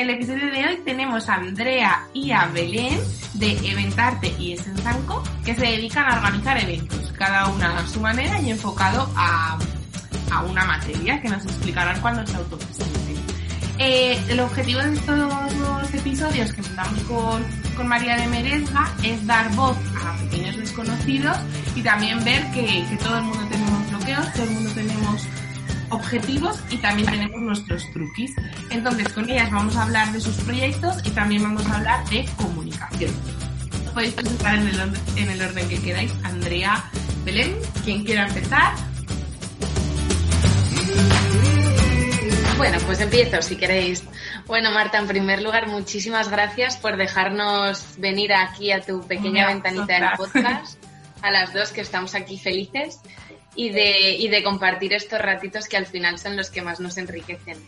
el episodio de hoy tenemos a Andrea y a Belén de Eventarte y Esensanco que se dedican a organizar eventos, cada una a su manera y enfocado a, a una materia que nos explicarán cuando se autopresenten. Eh, el objetivo de estos episodios que empezamos con, con María de Merezga es dar voz a pequeños desconocidos y también ver que, que todo el mundo tenemos bloqueos, todo el mundo tenemos objetivos y también tenemos nuestros truquis. Entonces, con ellas vamos a hablar de sus proyectos y también vamos a hablar de comunicación. Podéis presentar en el, orden, en el orden que queráis. Andrea, Belén, quien quiera empezar. Bueno, pues empiezo si queréis. Bueno, Marta, en primer lugar, muchísimas gracias por dejarnos venir aquí a tu pequeña ventanita del podcast, a las dos que estamos aquí felices y de, y de compartir estos ratitos que al final son los que más nos enriquecen.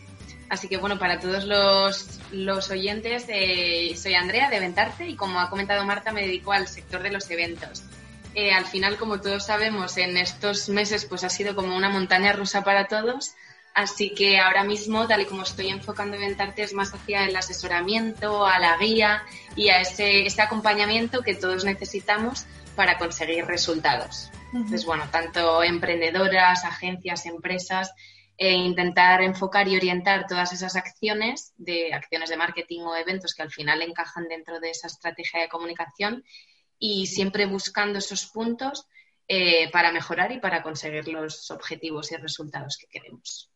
Así que bueno, para todos los, los oyentes, soy Andrea de Ventarte y como ha comentado Marta, me dedico al sector de los eventos. Eh, al final, como todos sabemos, en estos meses pues ha sido como una montaña rusa para todos Así que ahora mismo, tal y como estoy enfocando Inventarte, es más hacia el asesoramiento, a la guía y a ese, ese acompañamiento que todos necesitamos para conseguir resultados. Entonces, bueno, tanto emprendedoras, agencias, empresas, e intentar enfocar y orientar todas esas acciones de acciones de marketing o eventos que al final encajan dentro de esa estrategia de comunicación y siempre buscando esos puntos eh, para mejorar y para conseguir los objetivos y resultados que queremos.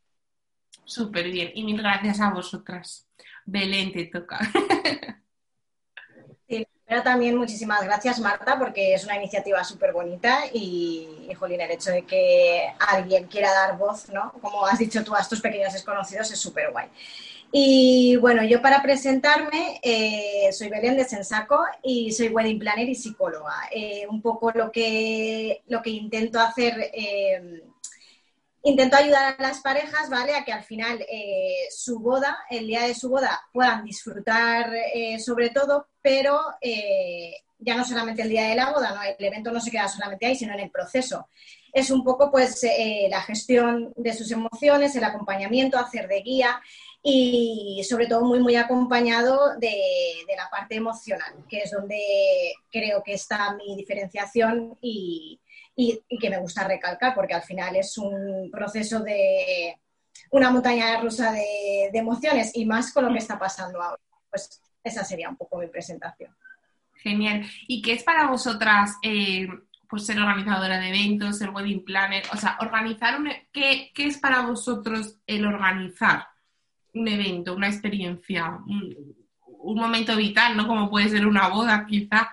Súper bien. Y mil gracias a vosotras. Belén, te toca. Pero también muchísimas gracias, Marta, porque es una iniciativa súper bonita y, y, Jolín, el hecho de que alguien quiera dar voz, ¿no? Como has dicho tú, a estos pequeños desconocidos es súper guay. Y bueno, yo para presentarme eh, soy Belén de Sensaco y soy wedding planner y psicóloga. Eh, un poco lo que, lo que intento hacer eh, intento ayudar a las parejas, ¿vale? A que al final eh, su boda, el día de su boda, puedan disfrutar eh, sobre todo, pero eh, ya no solamente el día de la boda, ¿no? El evento no se queda solamente ahí, sino en el proceso. Es un poco, pues, la gestión de sus emociones, el acompañamiento, hacer de guía y sobre todo muy, muy acompañado de, de la parte emocional, que es donde creo que está mi diferenciación y, y, que me gusta recalcar porque al final es un proceso de una montaña rusa de, de emociones y más con lo que está pasando ahora. Pues esa sería un poco mi presentación. Genial. ¿Y qué es para vosotras eh, pues ser organizadora de eventos, ser wedding planner? O sea, organizar un, e, ¿qué, ¿qué, es para vosotros el organizar un evento, una experiencia, un, un momento vital, ¿no? Como puede ser una boda, quizá.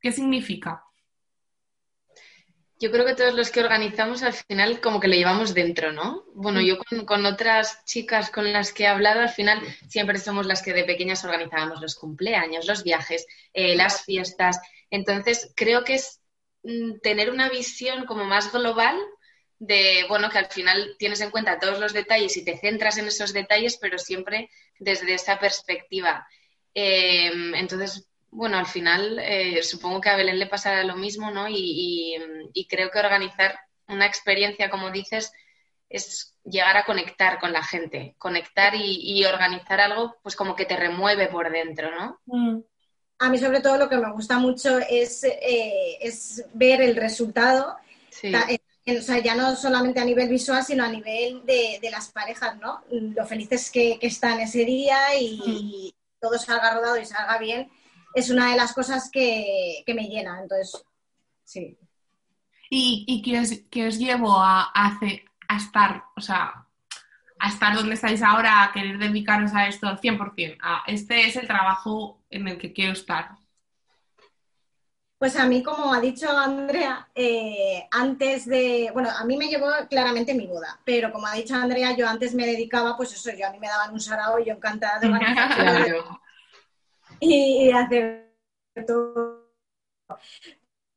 ¿Qué significa? Yo creo que todos los que organizamos al final como que lo llevamos dentro, ¿no? Bueno, yo con, otras chicas con las que he hablado, al final siempre somos las que de pequeñas organizábamos los cumpleaños, los viajes, eh, las fiestas. Entonces, creo que es mm, tener una visión como más global de, bueno, que al final tienes en cuenta todos los detalles y te centras en esos detalles, pero siempre desde esa perspectiva. Eh, entonces, bueno, al final eh, supongo que a Belén le pasará lo mismo, ¿no? Y, creo que organizar una experiencia, como dices, es llegar a conectar con la gente, conectar y, organizar algo, pues como que te remueve por dentro, ¿no? Mm. A mí sobre todo lo que me gusta mucho es, eh, es ver el resultado. Sí. O sea, ya no solamente a nivel visual, sino a nivel de, las parejas, ¿no? Lo felices que, que están ese día y, mm. todo salga rodado y salga bien es una de las cosas que, me llena. Entonces, sí. ¿Y, y qué, os, os llevo a, a, estar, o sea, a estar donde estáis ahora, a querer dedicaros a esto al 100%? A, este es el trabajo en el que quiero estar. Pues a mí, como ha dicho Andrea, eh, antes de, bueno, a mí me llevó claramente mi boda, pero como ha dicho Andrea, yo antes me dedicaba, pues eso, yo a mí me daban un sarao y yo encantada de y hacer todo.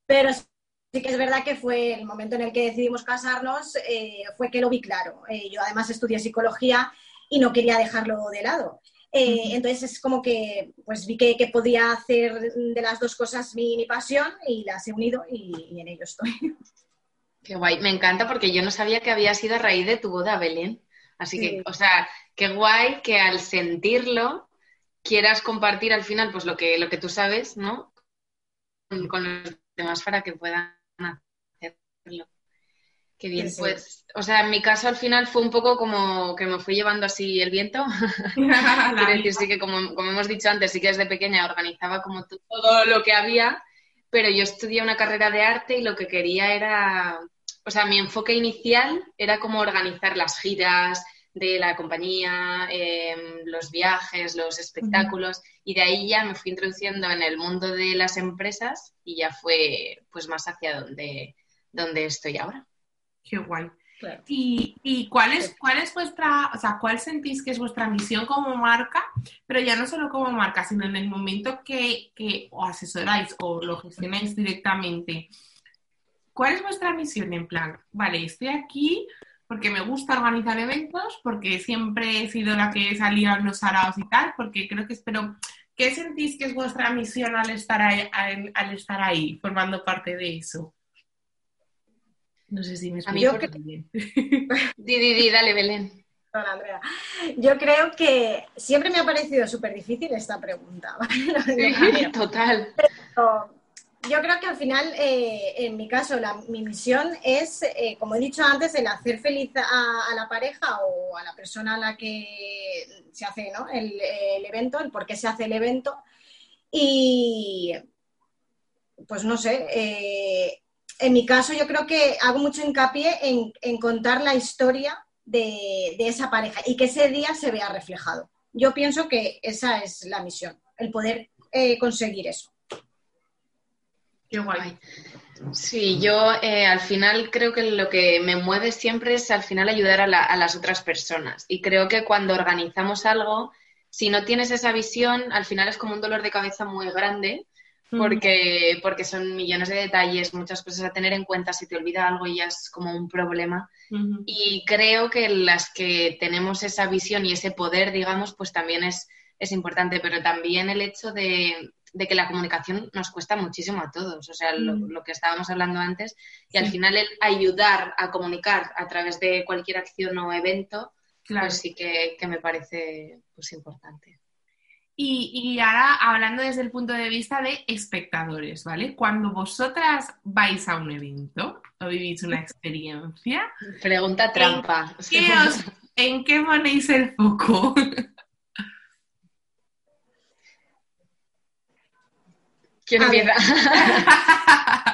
Pero sí que es verdad que fue el momento en el que decidimos casarnos, eh, fue que lo vi claro. Eh, yo además estudié psicología y no quería dejarlo de lado. Eh, entonces es como que pues vi que, que, podía hacer de las dos cosas mi, mi pasión y las he unido y, y, en ello estoy. Qué guay, me encanta porque yo no sabía que había sido a raíz de tu boda, Belén. Así sí. que, o sea, qué guay que al sentirlo quieras compartir al final pues lo que, lo que tú sabes, ¿no? Con, los demás para que puedan hacerlo. Qué bien, pues, o sea, en mi caso al final fue un poco como que me fui llevando así el viento. Quiero decir, sí que como, como, hemos dicho antes, sí que desde pequeña organizaba como todo lo que había, pero yo estudié una carrera de arte y lo que quería era, o sea, mi enfoque inicial era como organizar las giras, de la compañía, em, los viajes, los espectáculos, y de ahí ya me fui introduciendo en el mundo de las empresas y ya fue pues más hacia donde, donde estoy ahora. Qué guay. ¿Y, y cuál, es, cuál es vuestra, o sea, cuál sentís que es vuestra misión como marca? Pero ya no solo como marca, sino en el momento que, que o asesoráis o lo gestionáis directamente. ¿Cuál es vuestra misión? En plan, vale, estoy aquí, porque me gusta organizar eventos, porque siempre he sido la que salía en los araos y tal, porque creo que espero... ¿Qué sentís que es vuestra misión al estar ahí, al, estar ahí formando parte de eso? No sé si me explico bien. di, di, di, dale, Belén. Hola, Andrea. Yo creo que siempre me ha parecido súper difícil esta pregunta. Sí, total yo creo que al final, eh, en mi caso, mi misión es, eh, como he dicho antes, el hacer feliz a, la pareja o a la persona a la que se hace el, evento, el por qué se hace el evento. Y, pues no sé, eh, en mi caso yo creo que hago mucho hincapié en, contar la historia de, de esa pareja y que ese día se vea reflejado. Yo pienso que esa es la misión, el poder conseguir eso. Sí, yo eh, al final creo que lo que me mueve siempre es al final ayudar a, las otras personas. Y creo que cuando organizamos algo, si no tienes esa visión, al final es como un dolor de cabeza muy grande. Porque, porque son millones de detalles, muchas cosas a tener en cuenta, si te olvida algo ya es como un problema. Y creo que las que tenemos esa visión y ese poder, digamos, pues también es, es importante, pero también el hecho de, de que la comunicación nos cuesta muchísimo a todos, o sea, lo, mm. que estábamos hablando antes, y al final el ayudar a comunicar a través de cualquier acción o evento, pues sí que, me parece pues importante. Y, y, ahora hablando desde el punto de vista de espectadores, ¿vale? Cuando vosotras vais a un evento o vivís una experiencia. Pregunta trampa. ¿En qué ponéis el foco? ¿Quién empieza?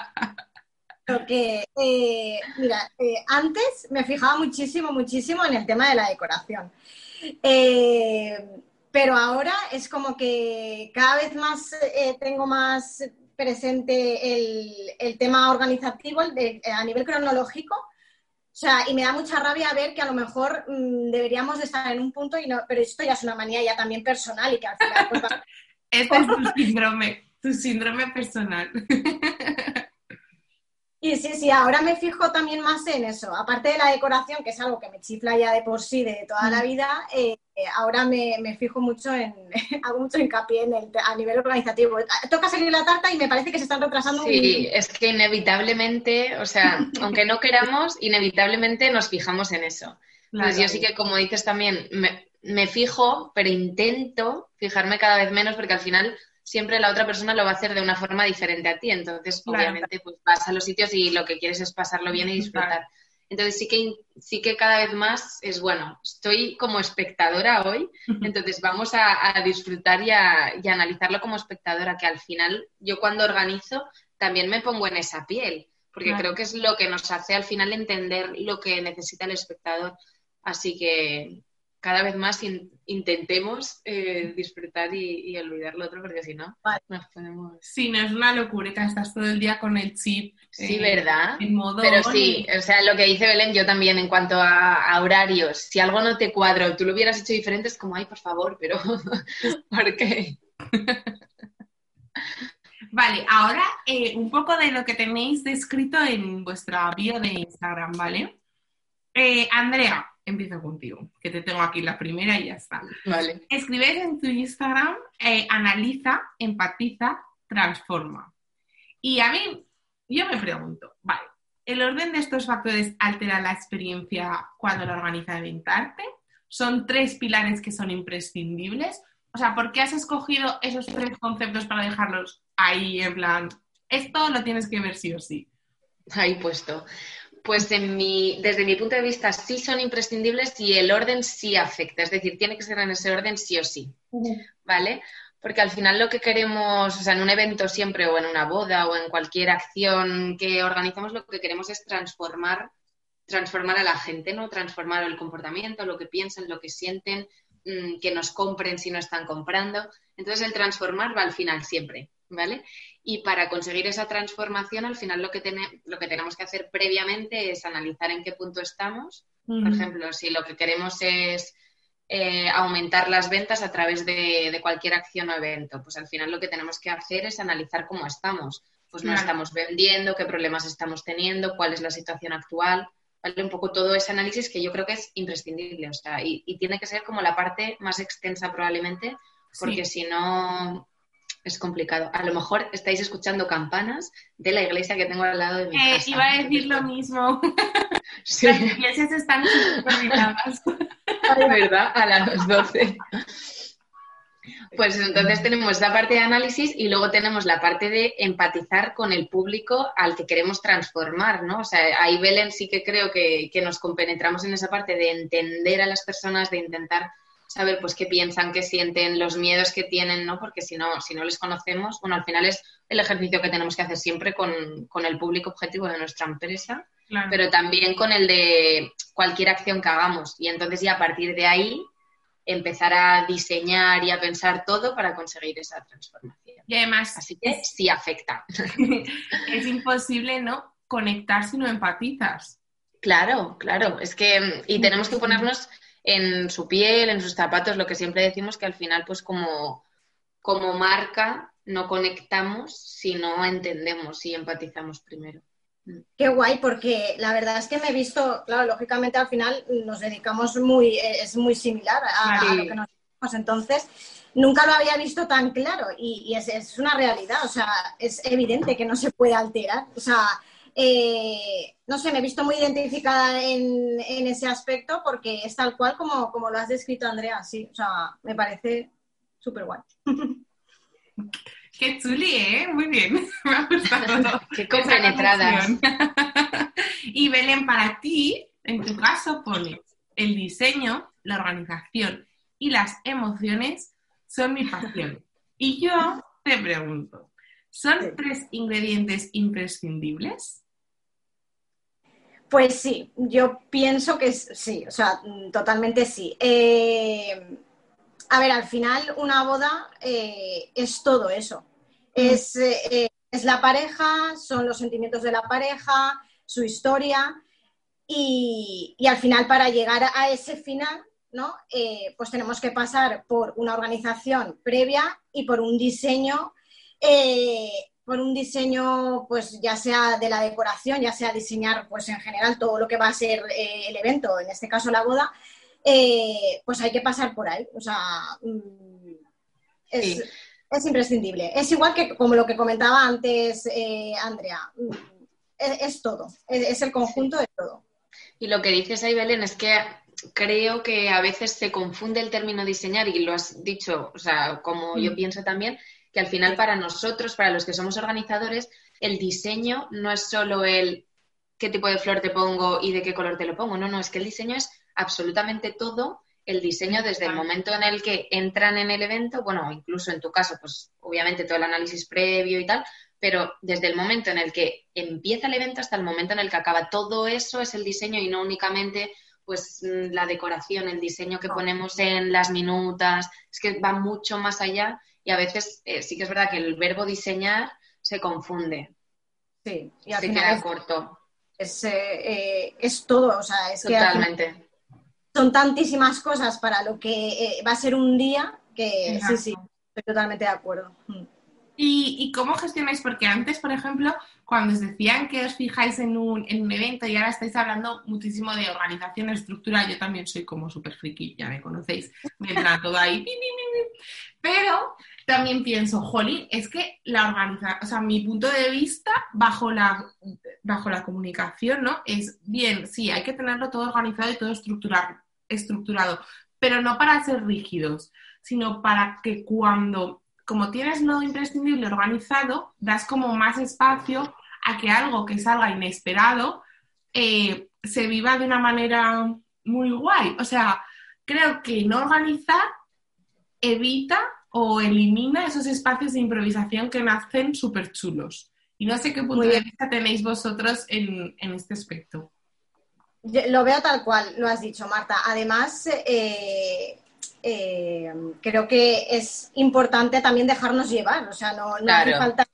Porque, eh, mira, eh, antes me fijaba muchísimo, muchísimo en el tema de la decoración. Eh, pero ahora es como que cada vez más tengo más presente el, tema organizativo a nivel cronológico. O sea, y me da mucha rabia ver que a lo mejor mm, deberíamos de estar en un punto, y no, pero esto ya es una manía ya también personal y que al final... Pues, este es tu síndrome tu síndrome personal. Y sí, sí, ahora me fijo también más en eso. Aparte de la decoración, que es algo que me chifla ya de por sí de toda la mm. vida, eh, ahora me, fijo mucho en, hago mucho hincapié en el, a nivel organizativo. Toca salir la tarta y me parece que se están retrasando. Sí, es que inevitablemente, o sea, aunque no queramos, inevitablemente nos fijamos en eso. Pues yo sí que, como dices también, me, me fijo, pero intento fijarme cada vez menos porque al final siempre la otra persona lo va a hacer de una forma diferente a ti. Entonces, obviamente, pues vas a los sitios y lo que quieres es pasarlo bien y disfrutar. Entonces sí que, sí que cada vez más es bueno. Estoy como espectadora hoy, entonces vamos a, disfrutar y a, analizarlo como espectadora, que al final yo cuando organizo también me pongo en esa piel, porque creo que es lo que nos hace al final entender lo que necesita el espectador. Así que cada vez más intentemos eh, disfrutar y, olvidar lo otro, porque si no, nos ponemos... Sí, no es una locura, estás todo el día con el chip. Sí, eh, ¿verdad? Pero sí, o sea, lo que dice Belén, yo también en cuanto a, horarios, si algo no te cuadra tú lo hubieras hecho diferente, es como, ay, por favor, pero ¿por qué? Vale, ahora eh, un poco de lo que tenéis descrito en vuestra bio de Instagram, ¿vale? Andrea, empiezo contigo, que te tengo aquí la primera y ya está. Vale. Escribes en tu Instagram, eh, analiza, empatiza, transforma. Y a mí, yo me pregunto, vale, ¿el orden de estos factores altera la experiencia cuando la organiza Eventarte? ¿Son tres pilares que son imprescindibles? O sea, ¿por qué has escogido esos tres conceptos para dejarlos ahí en plan, esto lo tienes que ver sí o sí? Ahí puesto. Pues en mi, desde mi punto de vista sí son imprescindibles y el orden sí afecta, es decir, tiene que ser en ese orden sí o sí, ¿vale? Porque al final lo que queremos, o sea, en un evento siempre o en una boda o en cualquier acción que organizamos, lo que queremos es transformar, transformar a la gente, ¿no? Transformar el comportamiento, lo que piensan, lo que sienten, mm, que nos compren si no están comprando. Entonces el transformar va al final siempre, ¿vale? Y para conseguir esa transformación, al final lo que, lo que tenemos que hacer previamente es analizar en qué punto estamos. Por ejemplo, si lo que queremos es eh, aumentar las ventas a través de, cualquier acción o evento, pues al final lo que tenemos que hacer es analizar cómo estamos. Pues no estamos vendiendo, qué problemas estamos teniendo, cuál es la situación actual. ¿vale? Un poco todo ese análisis que yo creo que es imprescindible. O sea, y, tiene que ser como la parte más extensa probablemente, porque si no, es complicado. A lo mejor estáis escuchando campanas de la iglesia que tengo al lado de mi eh, casa. Iba a decir lo mismo. Las iglesias están supervisadas. ¿Verdad? A las 12. Pues entonces tenemos esa parte de análisis y luego tenemos la parte de empatizar con el público al que queremos transformar, ¿no? O sea, ahí Belén sí que creo que, que nos compenetramos en esa parte de entender a las personas, de intentar saber pues qué piensan, qué sienten, los miedos que tienen, ¿no? Porque si no, si no les conocemos, bueno, al final es el ejercicio que tenemos que hacer siempre con, el público objetivo de nuestra empresa, pero también con el de cualquier acción que hagamos. Y entonces ya a partir de ahí empezar a diseñar y a pensar todo para conseguir esa transformación. Y además... Así que sí afecta. es imposible, ¿no? Conectar si no empatizas. Claro, claro. Es que... Y tenemos que ponernos en su piel, en sus zapatos, lo que siempre decimos que al final, pues como, como marca, no conectamos si no entendemos y empatizamos primero. Qué guay, porque la verdad es que me he visto, claro, lógicamente al final nos dedicamos muy, es muy similar a, lo que nos dedicamos, entonces nunca lo había visto tan claro y, es, es, una realidad, o sea, es evidente que no se puede alterar, o sea, eh, no sé, me he visto muy identificada en, ese aspecto porque es tal cual como, como, lo has descrito, Andrea, sí, o sea, me parece súper guay. Qué chuli, ¿eh? Muy bien, me ha gustado. Qué compenetradas. y Belén, para ti, en tu caso, pones el diseño, la organización y las emociones son mi pasión. Y yo te pregunto, ¿son tres ingredientes imprescindibles? Pues sí, yo pienso que sí, o sea, totalmente sí. Eh, a ver, al final una boda eh, es todo eso. Es, eh, es, la pareja, son los sentimientos de la pareja, su historia y, al final para llegar a ese final, ¿no? pues tenemos que pasar por una organización previa y por un diseño por un diseño, pues ya sea de la decoración, ya sea diseñar, pues en general todo lo que va a ser eh, el evento, en este caso la boda, eh, pues hay que pasar por ahí. O sea, mm, es, imprescindible. Es igual que como lo que comentaba antes eh, Andrea, mm, es, todo, es, el conjunto de todo. Y lo que dices ahí, Belén, es que creo que a veces se confunde el término diseñar y lo has dicho, o sea, como yo mm. pienso también, que al final para nosotros, para los que somos organizadores, el diseño no es solo el qué tipo de flor te pongo y de qué color te lo pongo, no, no, es que el diseño es absolutamente todo, el diseño desde el momento en el que entran en el evento, bueno, incluso en tu caso, pues obviamente todo el análisis previo y tal, pero desde el momento en el que empieza el evento hasta el momento en el que acaba, todo eso es el diseño y no únicamente pues la decoración, el diseño que ponemos en las minutas, es que va mucho más allá y a veces eh, sí que es verdad que el verbo diseñar se confunde. Sí, y al se queda corto. Es, eh, eh, es, todo, o sea, es Totalmente. son tantísimas cosas para lo que va a ser un día que sí, sí, estoy totalmente de acuerdo. Mm. ¿Y, ¿Y, cómo gestionáis? Porque antes, por ejemplo, cuando os decían que os fijáis en un, en un evento y ahora estáis hablando muchísimo de organización estructural, yo también soy como súper friki, ya me conocéis, me entra todo ahí. Pero también pienso, Jolly, es que la organización, o sea, mi punto de vista bajo la, bajo la comunicación, ¿no? Es bien, sí, hay que tenerlo todo organizado y todo estructurado, pero no para ser rígidos, sino para que cuando, como tienes lo imprescindible organizado, das como más espacio a que algo que salga inesperado eh, se viva de una manera muy guay. O sea, creo que no organizar evita o elimina esos espacios de improvisación que nacen súper chulos. Y no sé qué punto de vista tenéis vosotros en, este aspecto. lo veo tal cual, lo has dicho, Marta. Además, eh, eh, creo que es importante también dejarnos llevar, o sea, no, hace falta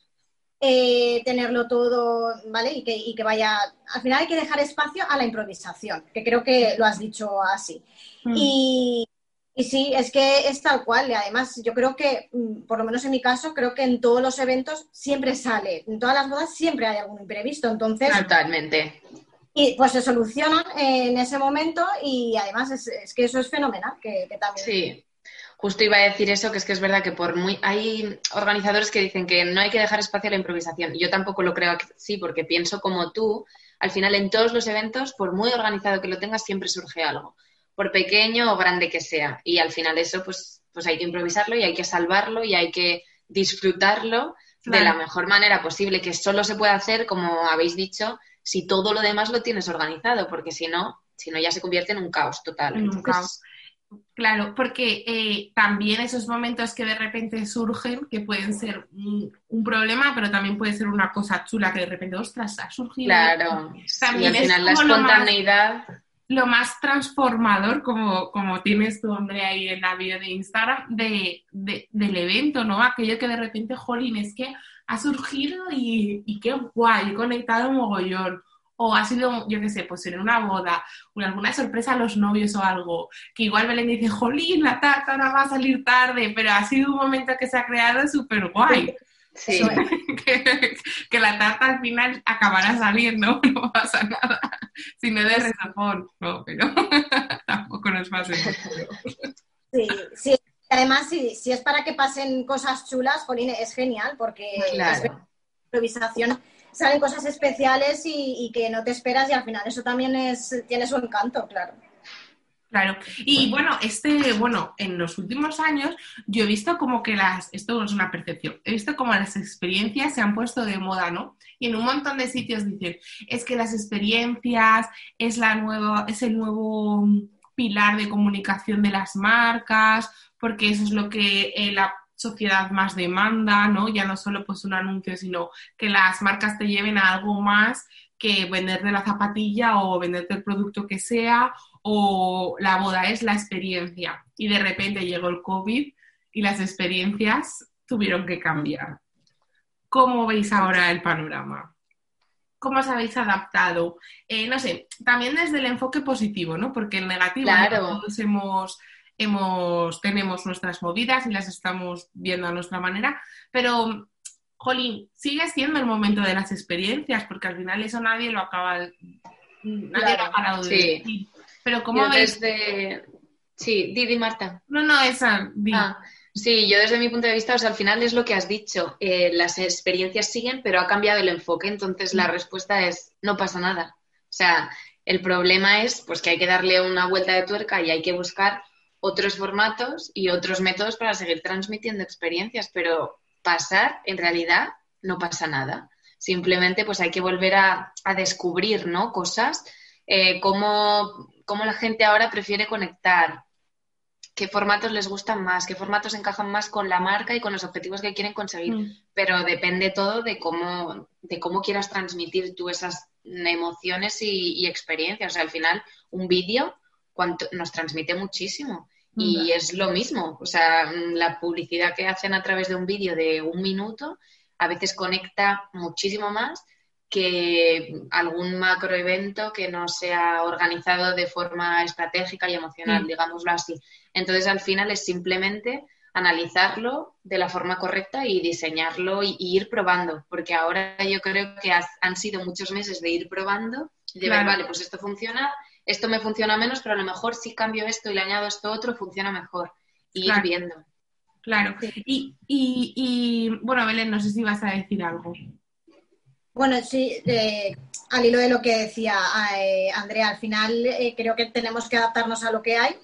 eh, tenerlo todo, ¿vale? Y que, y que, vaya, al final hay que dejar espacio a la improvisación, que creo que lo has dicho así. Mm. Y, y sí, es que es tal cual. Y además, yo creo que, mm, por lo menos en mi caso, creo que en todos los eventos siempre sale. En todas las bodas siempre hay algún imprevisto. Entonces. Totalmente. Y pues se solucionan en ese momento y además es, que eso es fenomenal. Que, también. Sí. Justo iba a decir eso, que es que es verdad que por muy hay organizadores que dicen que no hay que dejar espacio a la improvisación. Yo tampoco lo creo sí, porque pienso como tú, al final en todos los eventos, por muy organizado que lo tengas, siempre surge algo por pequeño o grande que sea. Y al final eso, pues, pues hay que improvisarlo y hay que salvarlo y hay que disfrutarlo de la mejor manera posible, que solo se puede hacer, como habéis dicho, si todo lo demás lo tienes organizado, porque si no, si no ya se convierte en un caos total. un caos. Claro, porque eh, también esos momentos que de repente surgen, que pueden ser un, problema, pero también puede ser una cosa chula que de repente, ostras, ha surgido. Claro, también al final la espontaneidad lo más transformador, como, como tienes tu hombre ahí en la vida de Instagram, de, del evento, ¿no? Aquello que de repente, jolín, es que ha surgido y, y qué guay, he conectado un mogollón. O ha sido, yo qué sé, pues en una boda, alguna sorpresa a los novios o algo, que igual Belén dice, jolín, la tarta va a salir tarde, pero ha sido un momento que se ha creado súper guay. Sí. que, la tarta al final acabará saliendo, no pasa nada. Si no de resapón, no, pero tampoco nos pase Sí, sí. Además, si, si, es para que pasen cosas chulas, Jolín, es genial porque claro. improvisación salen cosas especiales y, y, que no te esperas y al final eso también es, tiene su encanto, claro. Claro. Y bueno, este, bueno, en los últimos años yo he visto como que las, esto es una percepción, he visto como las experiencias se han puesto de moda, ¿no? Y en un montón de sitios dicen, es que las experiencias es la nueva, es el nuevo pilar de comunicación de las marcas, porque eso es lo que eh, la sociedad más demanda, ¿no? Ya no solo pues un anuncio, sino que las marcas te lleven a algo más que venderte la zapatilla o venderte el producto que sea o la boda es la experiencia y de repente llegó el COVID y las experiencias tuvieron que cambiar. ¿Cómo veis ahora el panorama? ¿Cómo os habéis adaptado? Eh, no sé, también desde el enfoque positivo, ¿no? Porque el negativo todos hemos, hemos, tenemos nuestras movidas y las estamos viendo a nuestra manera, pero Jolín, sigue siendo el momento de las experiencias, porque al final eso nadie lo acaba, nadie lo ha parado de decir. Pero ¿cómo ves? Desde... Sí, Didi Marta. No, no, esa. Ah, sí, yo desde mi punto de vista, o sea, al final es lo que has dicho. Eh, las experiencias siguen, pero ha cambiado el enfoque. Entonces la mm. respuesta es, no pasa nada. O sea, el problema es pues que hay que darle una vuelta de tuerca y hay que buscar otros formatos y otros métodos para seguir transmitiendo experiencias, pero pasar, en realidad, no pasa nada. Simplemente pues hay que volver a, a descubrir, ¿no? Cosas eh, cómo, la gente ahora prefiere conectar, qué formatos les gustan más, qué formatos encajan más con la marca y con los objetivos que quieren conseguir. Mm. Pero depende todo de cómo, de cómo quieras transmitir tú esas emociones y, experiencias. O sea, al final, un vídeo nos transmite muchísimo. Y es lo mismo. O sea, la publicidad que hacen a través de un vídeo de un minuto a veces conecta muchísimo más que algún macroevento que no sea organizado de forma estratégica y emocional, mm. digámoslo así. Entonces, al final es simplemente analizarlo de la forma correcta y diseñarlo y, ir probando, porque ahora yo creo que han sido muchos meses de ir probando, de ver, vale, pues esto funciona, esto me funciona menos, pero a lo mejor si cambio esto y le añado esto otro, funciona mejor. Y ir viendo. Claro. Y, y, y, bueno, Belén, no sé si vas a decir algo. Bueno, sí, eh, al hilo de lo que decía eh, Andrea, al final eh, creo que tenemos que adaptarnos a lo que hay.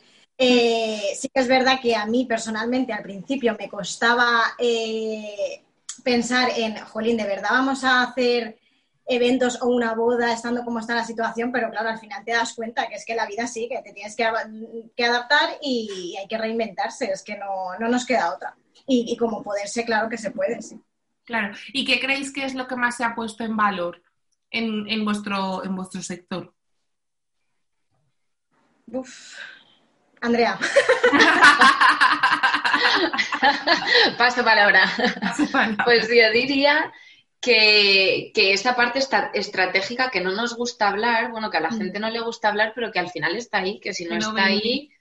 Eh, sí que es verdad que a mí personalmente al principio me costaba eh, pensar en, jolín, ¿de verdad vamos a hacer eventos o una boda estando como está la situación? Pero claro, al final te das cuenta que es que la vida sí, que te tienes que, adaptar y hay que reinventarse, es que no, nos queda otra. Y, como poderse, claro que se puede, sí. Claro. ¿Y qué creéis que es lo que más se ha puesto en valor en, vuestro, en vuestro sector? Uf. Andrea. Paso palabra. Pues yo diría que, que esa parte estratégica que no nos gusta hablar, bueno, que a la mm. gente no le gusta hablar, pero que al final está ahí, que si no, está ahí,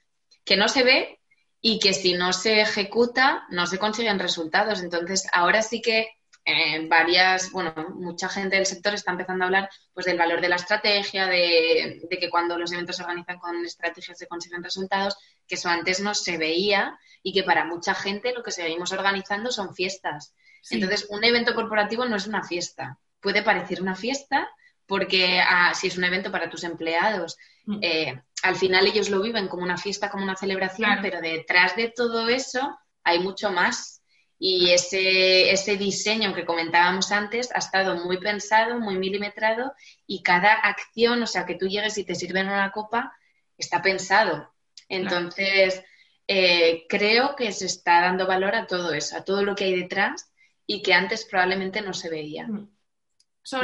que no se ve y que si no se ejecuta, no se consiguen resultados. Entonces, ahora sí que eh, varias, bueno, mucha gente del sector está empezando a hablar pues del valor de la estrategia, de, que cuando los eventos se organizan con estrategias se consiguen resultados, que eso antes no se veía y que para mucha gente lo que seguimos organizando son fiestas. Entonces, un evento corporativo no es una fiesta. Puede parecer una fiesta porque ah, si es un evento para tus empleados, mm. eh, al final ellos lo viven como una fiesta, como una celebración, pero detrás de todo eso hay mucho más y ese, ese diseño que comentábamos antes ha estado muy pensado, muy milimetrado y cada acción, o sea, que tú llegues y te sirven una copa, está pensado. Entonces, eh, creo que se está dando valor a todo eso, a todo lo que hay detrás y que antes probablemente no se veía. Mm.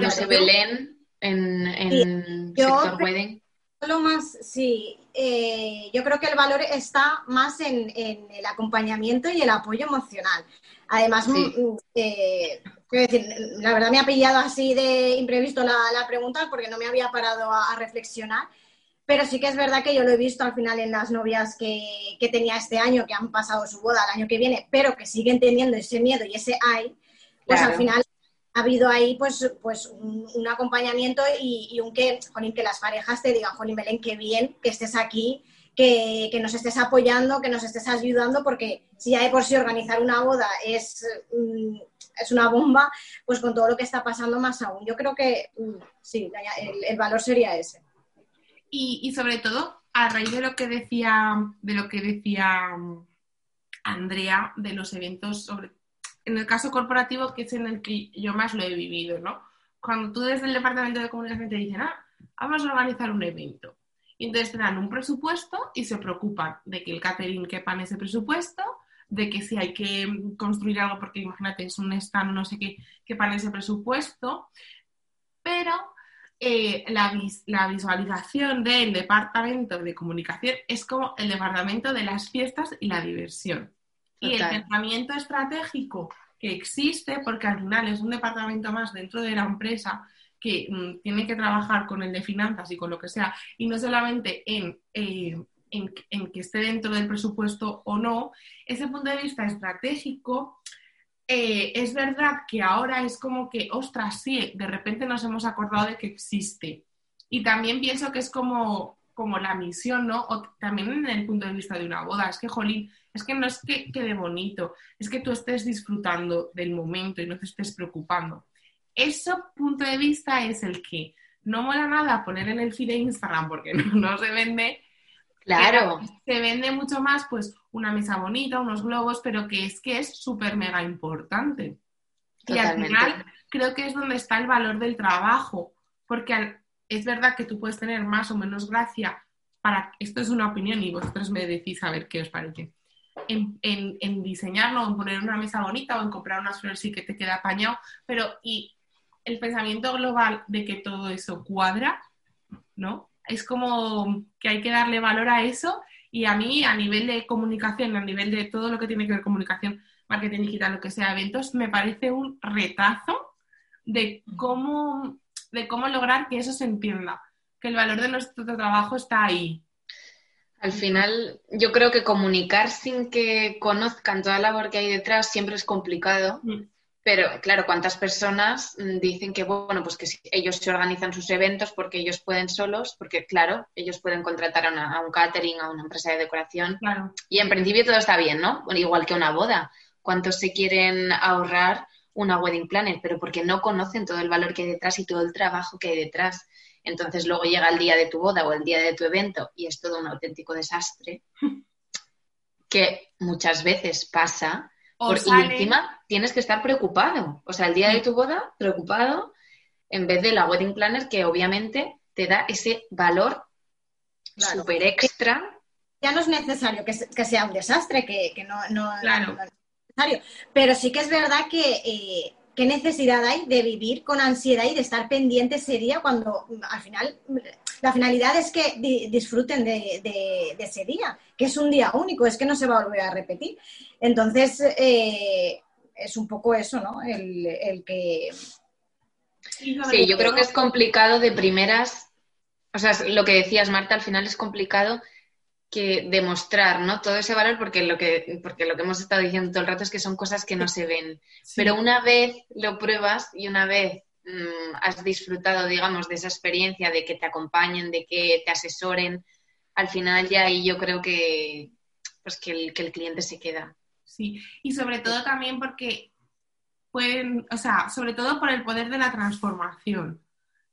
no se Belén en, en sector wedding. Lo más, sí, eh, yo creo que el valor está más en, el acompañamiento y el apoyo emocional. Además, mm, mm, eh, decir, la verdad me ha pillado así de imprevisto la, pregunta porque no me había parado a, reflexionar, pero sí que es verdad que yo lo he visto al final en las novias que, tenía este año, que han pasado su boda el año que viene, pero que siguen teniendo ese miedo y ese ay, pues al final ha habido ahí pues, pues un, acompañamiento y, un que, que las parejas te digan, Jolín Belén, qué bien que estés aquí, que, nos estés apoyando, que nos estés ayudando, porque si ya de por sí organizar una boda es, mm, es una bomba, pues con todo lo que está pasando más aún. Yo creo que mm, sí, el, valor sería ese. Y, sobre todo, a raíz de lo que decía, de lo que decía mm, Andrea, de los eventos sobre en el caso corporativo, que es en el que yo más lo he vivido, ¿no? Cuando tú desde el departamento de comunicación te dicen, ah, vamos a organizar un evento. Y entonces te dan un presupuesto y se preocupan de que el catering quepa en ese presupuesto, de que si hay que construir algo, porque imagínate, es un stand, no sé qué, quepa en ese presupuesto. Pero eh, la, la, visualización del departamento de comunicación es como el departamento de las fiestas y la diversión. Y el pensamiento estratégico que existe, porque al final es un departamento más dentro de la empresa que mm, tiene que trabajar con el de finanzas y con lo que sea, y no solamente en, eh, en, que esté dentro del presupuesto o no, ese punto de vista estratégico, eh, es verdad que ahora es como que, ostras, sí, de repente nos hemos acordado de que existe. Y también pienso que es como, como la misión, ¿no? O también en el punto de vista de una boda, es que, jolín, es que no es que quede bonito, es que tú estés disfrutando del momento y no te estés preocupando. Ese punto de vista es el que no mola nada poner en el feed de Instagram porque no, se vende. Claro. Se vende mucho más, pues, una mesa bonita, unos globos, pero que es que es súper mega importante. Y al final creo que es donde está el valor del trabajo, porque es verdad que tú puedes tener más o menos gracia para, esto es una opinión y vosotros me decís a ver qué os parece, en, diseñarlo, en poner una mesa bonita o en comprar unas flores y que te queda apañado, pero y el pensamiento global de que todo eso cuadra, ¿no? Es como que hay que darle valor a eso y a mí a nivel de comunicación, a nivel de todo lo que tiene que ver comunicación, marketing digital, lo que sea, eventos, me parece un retazo de cómo, de cómo lograr que eso se entienda, que el valor de nuestro trabajo está ahí, al final, yo creo que comunicar sin que conozcan toda la labor que hay detrás siempre es complicado. Mm. Pero claro, ¿cuántas personas mm, dicen que, bueno, pues que ellos se organizan sus eventos porque ellos pueden solos? Porque, claro, ellos pueden contratar a, un catering, a una empresa de decoración. Y en principio todo está bien, ¿no? Igual que una boda. ¿Cuántos se quieren ahorrar una wedding planner? Pero porque no conocen todo el valor que hay detrás y todo el trabajo que hay detrás. entonces luego llega el día de tu boda o el día de tu evento y es todo un auténtico desastre, que muchas veces pasa, y encima tienes que estar preocupado, o sea, el día de tu boda, preocupado, en vez de la wedding planner que obviamente te da ese valor súper extra. Ya no es necesario que, sea un desastre, que, no, no, claro. es necesario. Pero sí que es verdad que eh, qué necesidad hay de vivir con ansiedad y de estar pendiente ese día cuando mm, al final mm, la finalidad es que disfruten de, ese día, que es un día único, es que no se va a volver a repetir. Entonces, eh, es un poco eso, ¿no? el que Sí, yo creo que es complicado de primeras, o sea, lo que decías, Marta, al final es complicado que demostrar, ¿no? Todo ese valor porque lo que porque lo que hemos estado diciendo todo el rato es que son cosas que no se ven. Pero una vez lo pruebas y una vez mm, has disfrutado, digamos, de esa experiencia, de que te acompañen, de que te asesoren, al final ya ahí yo creo que pues que el, que el cliente se queda. Sí, y sobre todo también porque pueden, o sea, sobre todo por el poder de la transformación.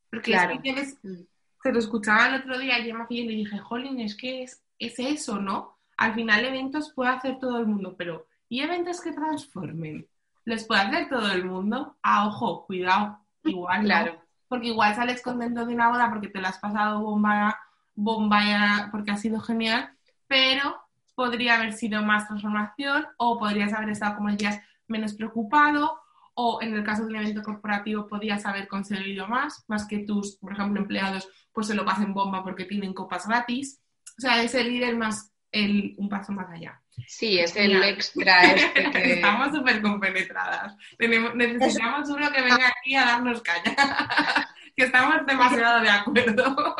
Porque claro. es que se lo escuchaba el otro día y yo me y dije, jolín, es que es, es eso, ¿no? Al final eventos puede hacer todo el mundo, pero ¿y eventos que transformen? ¿Les puede hacer todo el mundo? Ah, ojo, cuidado, igual, claro. Porque igual sales contento de una boda porque te la has pasado bomba, bomba porque ha sido genial, pero podría haber sido más transformación o podrías haber estado, como decías, menos preocupado o en el caso de un evento corporativo podías haber conseguido más, más que tus, por ejemplo, empleados pues se lo pasen bomba porque tienen copas gratis. O sea, es el ir más, el, un paso más allá. Sí, es el extra este que... Estamos súper compenetradas. necesitamos uno que venga aquí a darnos caña. que estamos demasiado de acuerdo.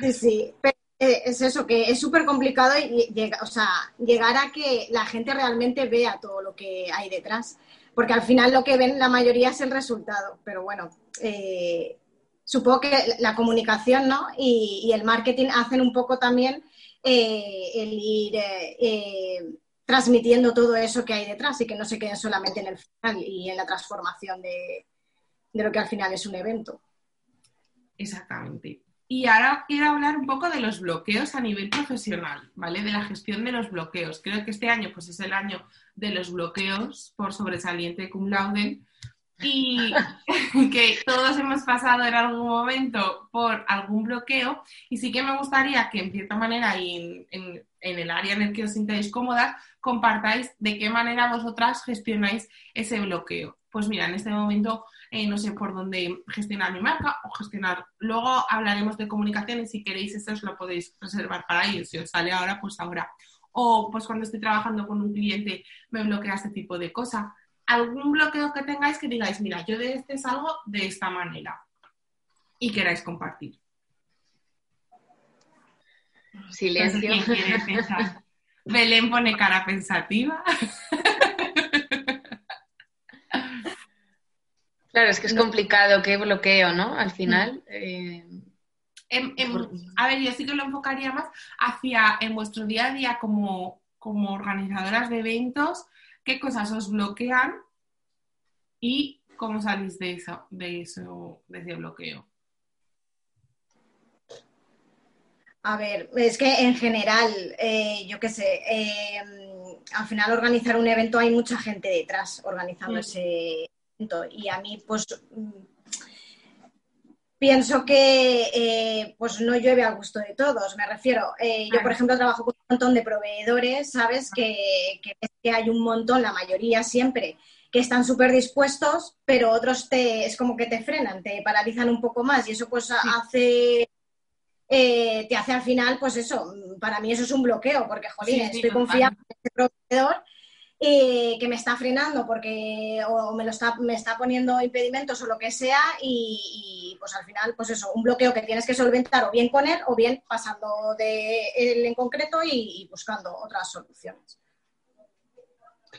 sí, sí. Eh, es eso, que es súper complicado y o sea, llegar a que la gente realmente vea todo lo que hay detrás porque al final lo que ven la mayoría es el resultado, pero bueno, eh, supongo que la comunicación ¿no? y, el marketing hacen un poco también eh, el ir eh, transmitiendo todo eso que hay detrás y que no se queden solamente en el final y en la transformación de, de lo que al final es un evento. Exactamente. Y ahora quiero hablar un poco de los bloqueos a nivel profesional, ¿vale? De la gestión de los bloqueos. Creo que este año pues, es el año de los bloqueos por sobresaliente cum laude y que todos hemos pasado en algún momento por algún bloqueo y sí que me gustaría que en cierta manera y en, el área en el que os sintáis cómodas compartáis de qué manera vosotras gestionáis ese bloqueo. Pues mira, en este momento eh, no sé por dónde gestionar mi marca o gestionar. Luego hablaremos de comunicación y si queréis eso os lo podéis reservar para ello. Si os sale ahora, pues ahora. O pues cuando estoy trabajando con un cliente me bloquea este tipo de cosas. Algún bloqueo que tengáis que digáis, mira, yo de este salgo de esta manera y queráis compartir. Silencio. Belén pone cara pensativa. Claro, es que es complicado, qué bloqueo, ¿no? Al final. Eh, a ver, yo sí que lo enfocaría más hacia en vuestro día a día como, como organizadoras de eventos, qué cosas os bloquean y cómo salís de eso, de eso, de ese bloqueo. A ver, es que en general, eh, yo qué sé, eh, al final organizar un evento hay mucha gente detrás organizando ese y a mí pues mm, pienso que eh, pues no llueve al gusto de todos, me refiero. Eh, yo, por ejemplo, trabajo con montón de proveedores, ¿sabes? Que, que, hay un montón, la mayoría siempre, que están súper dispuestos, pero otros te, es como que te frenan, te paralizan un poco más. Y eso pues hace... Eh, te hace al final, pues eso, para mí eso es un bloqueo, porque, jolín, estoy confiando en este proveedor que me está frenando porque o me lo está, me está poniendo impedimentos o lo que sea y, pues al final pues eso, un bloqueo que tienes que solventar o bien con él o bien pasando de él en concreto y, buscando otras soluciones.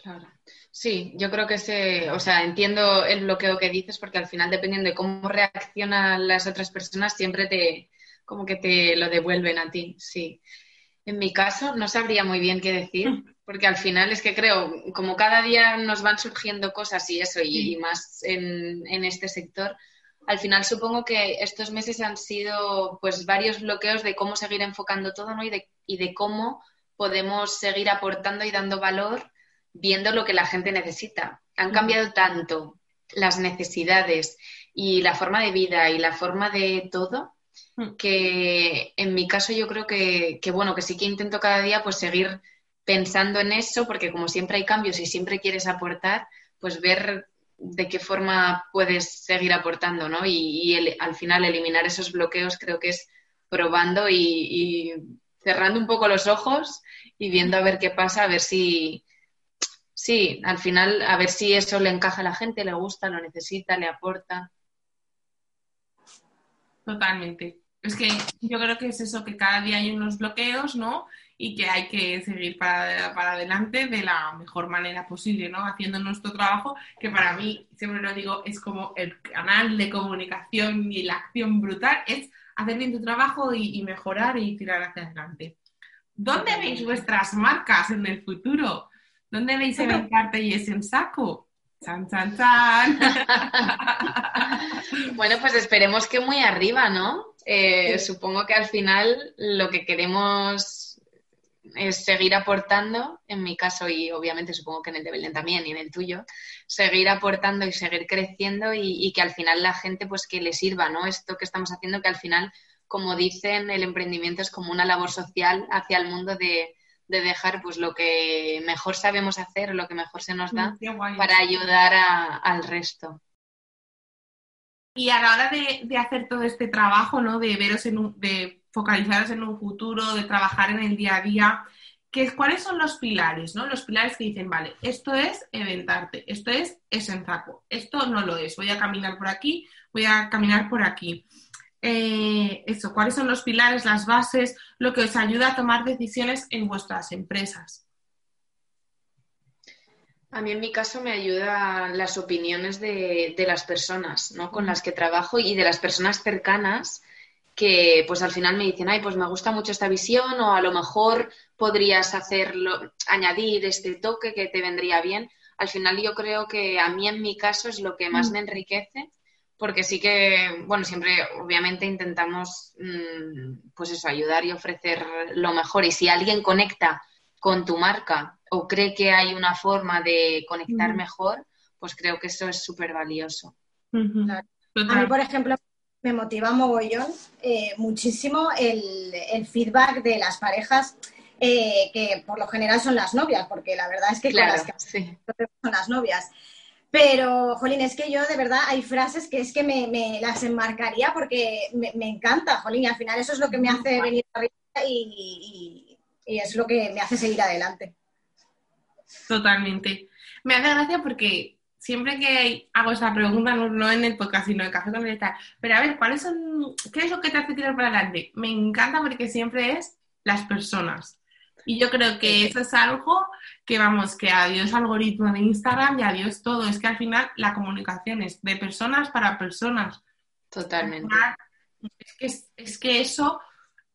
Claro. Sí, yo creo que se, o sea, entiendo el bloqueo que dices porque al final dependiendo de cómo reaccionan las otras personas siempre te, como que te lo devuelven a ti, sí. En mi caso no sabría muy bien qué decir porque al final es que creo, como cada día nos van surgiendo cosas y eso, y, más en, este sector, al final supongo que estos meses han sido pues varios bloqueos de cómo seguir enfocando todo ¿no? y, de, y de cómo podemos seguir aportando y dando valor viendo lo que la gente necesita. Han cambiado tanto las necesidades y la forma de vida y la forma de todo que en mi caso yo creo que, que, bueno, que sí que intento cada día pues seguir pensando en eso, porque como siempre hay cambios y siempre quieres aportar, pues ver de qué forma puedes seguir aportando, ¿no? Y, al final eliminar esos bloqueos creo que es probando y, cerrando un poco los ojos y viendo a ver qué pasa, a ver si, sí, al final, a ver si eso le encaja a la gente, le gusta, lo necesita, le aporta. Totalmente. Es que yo creo que es eso, que cada día hay unos bloqueos, ¿no? Y que hay que seguir para, para, adelante de la mejor manera posible, ¿no? Haciendo nuestro trabajo, que para mí, siempre lo digo, es como el canal de comunicación y la acción brutal, es hacer bien tu trabajo y, mejorar y tirar hacia adelante. ¿Dónde veis vuestras marcas en el futuro? ¿Dónde veis Eventarte y es en saco? ¡Chan, chan, chan! bueno, pues esperemos que muy arriba, ¿no? Eh, supongo que al final lo que queremos es seguir aportando, en mi caso y obviamente supongo que en el de Belén también y en el tuyo, seguir aportando y seguir creciendo y, que al final la gente pues que le sirva, ¿no? Esto que estamos haciendo que al final, como dicen, el emprendimiento es como una labor social hacia el mundo de, dejar pues lo que mejor sabemos hacer, lo que mejor se nos da mm, para ayudar al resto. Y a la hora de, hacer todo este trabajo, ¿no? De veros en un, de focalizaros en un futuro, de trabajar en el día a día, que, ¿cuáles son los pilares? ¿no? Los pilares que dicen, vale, esto es eventarte, esto es es en esto no lo es, voy a caminar por aquí, voy a caminar por aquí. Eh, eso, ¿cuáles son los pilares, las bases, lo que os ayuda a tomar decisiones en vuestras empresas? A mí en mi caso me ayuda las opiniones de, de las personas ¿no? con las que trabajo y de las personas cercanas que pues al final me dicen, ay, pues me gusta mucho esta visión o a lo mejor podrías hacerlo, añadir este toque que te vendría bien. Al final yo creo que a mí en mi caso es lo que más mm. me enriquece porque sí que, bueno, siempre obviamente intentamos mm, pues eso, ayudar y ofrecer lo mejor y si alguien conecta con tu marca o cree que hay una forma de conectar mm. mejor, pues creo que eso es súper valioso. A mí, por ejemplo, me motiva mogollón eh, muchísimo el, feedback de las parejas eh, que por lo general son las novias, porque la verdad es que las que son las novias. Pero, Jolín, es que yo de verdad hay frases que es que me, las enmarcaría porque me, encanta, Jolín, y al final eso es lo que me hace venir arriba y, y es lo que me hace seguir adelante. Totalmente. Me hace gracia porque siempre que hago esa pregunta, no, en el podcast, sino en Café con el pero a ver, ¿cuáles son, qué es lo que te hace tirar para adelante? Me encanta porque siempre es las personas. Y yo creo que eso es algo que, vamos, que adiós algoritmo de Instagram y adiós todo. Es que al final la comunicación es de personas para personas. Totalmente. Es que, es que eso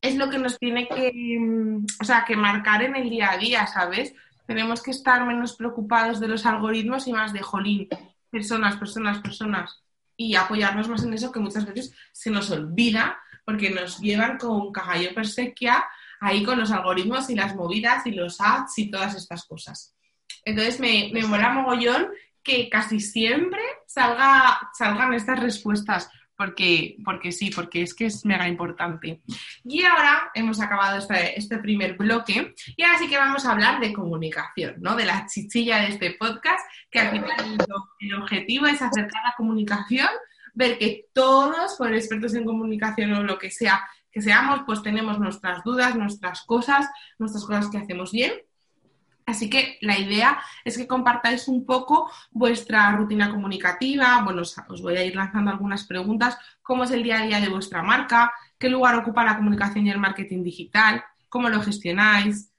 es lo que nos tiene que, mm, o sea, que marcar en el día a día, ¿sabes? Tenemos que estar menos preocupados de los algoritmos y más de jolín, personas, personas, personas, y apoyarnos más en eso que muchas veces se nos olvida porque nos llevan con cajallo persequia ahí con los algoritmos y las movidas y los ads y todas estas cosas. Entonces me, me mola mogollón que casi siempre salga, salgan estas respuestas porque, porque sí, porque es que es mega importante. Y ahora hemos acabado este, este, primer bloque y ahora sí que vamos a hablar de comunicación, ¿no? De la chichilla de este podcast, que al final el objetivo es acercar la comunicación, ver que todos, por expertos en comunicación o lo que sea que seamos, pues tenemos nuestras dudas, nuestras cosas, nuestras cosas que hacemos bien Así que la idea es que compartáis un poco vuestra rutina comunicativa. Bueno, os voy a ir lanzando algunas preguntas. ¿Cómo es el día a día de vuestra marca? ¿Qué lugar ocupa la comunicación y el marketing digital? ¿Cómo lo gestionáis?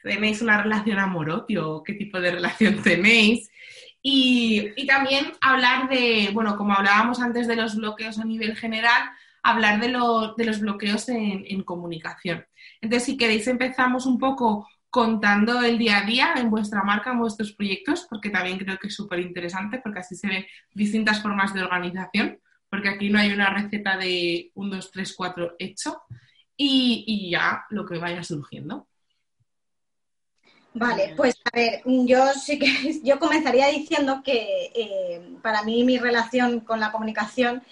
¿Tenéis una relación amor-odio? ¿Qué tipo de relación tenéis? Y, también hablar de, bueno, como hablábamos antes de los bloqueos a nivel general, hablar de, de los bloqueos en, en comunicación. Entonces, si queréis, empezamos un poco contando el día a día en vuestra marca, en vuestros proyectos, porque también creo que es súper interesante, porque así se ven distintas formas de organización. porque aquí no hay una receta de 1, 2, 3, 4 hecho y, y ya lo que vaya surgiendo. Vale, pues a ver, yo sí que yo comenzaría diciendo que eh, para mí mi relación con la comunicación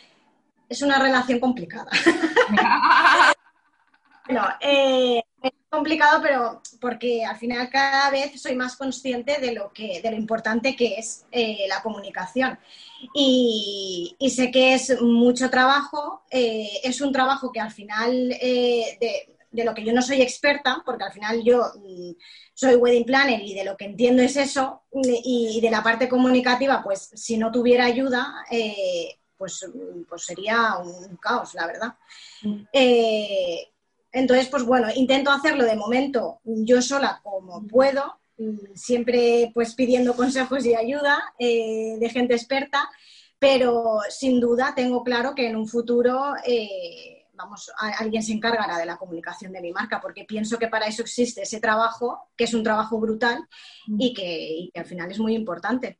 es una relación complicada. bueno, eh, complicado, pero porque al final cada vez soy más consciente de lo que, de lo importante que es eh, la comunicación. Y, sé que es mucho trabajo, es un trabajo que al final de, de lo que yo no soy experta, porque al final yo mm, soy wedding planner y de lo que entiendo es eso, y, de la parte comunicativa, pues si no tuviera ayuda, eh, pues, pues, sería un caos, la verdad. Mm. Eh, entonces, pues bueno, intento hacerlo de momento yo sola como puedo, siempre pues pidiendo consejos y ayuda eh, de gente experta, pero sin duda tengo claro que en un futuro vamos, alguien se encargará de la comunicación de mi marca, porque pienso que para eso existe ese trabajo, que es un trabajo brutal y que, al final es muy importante.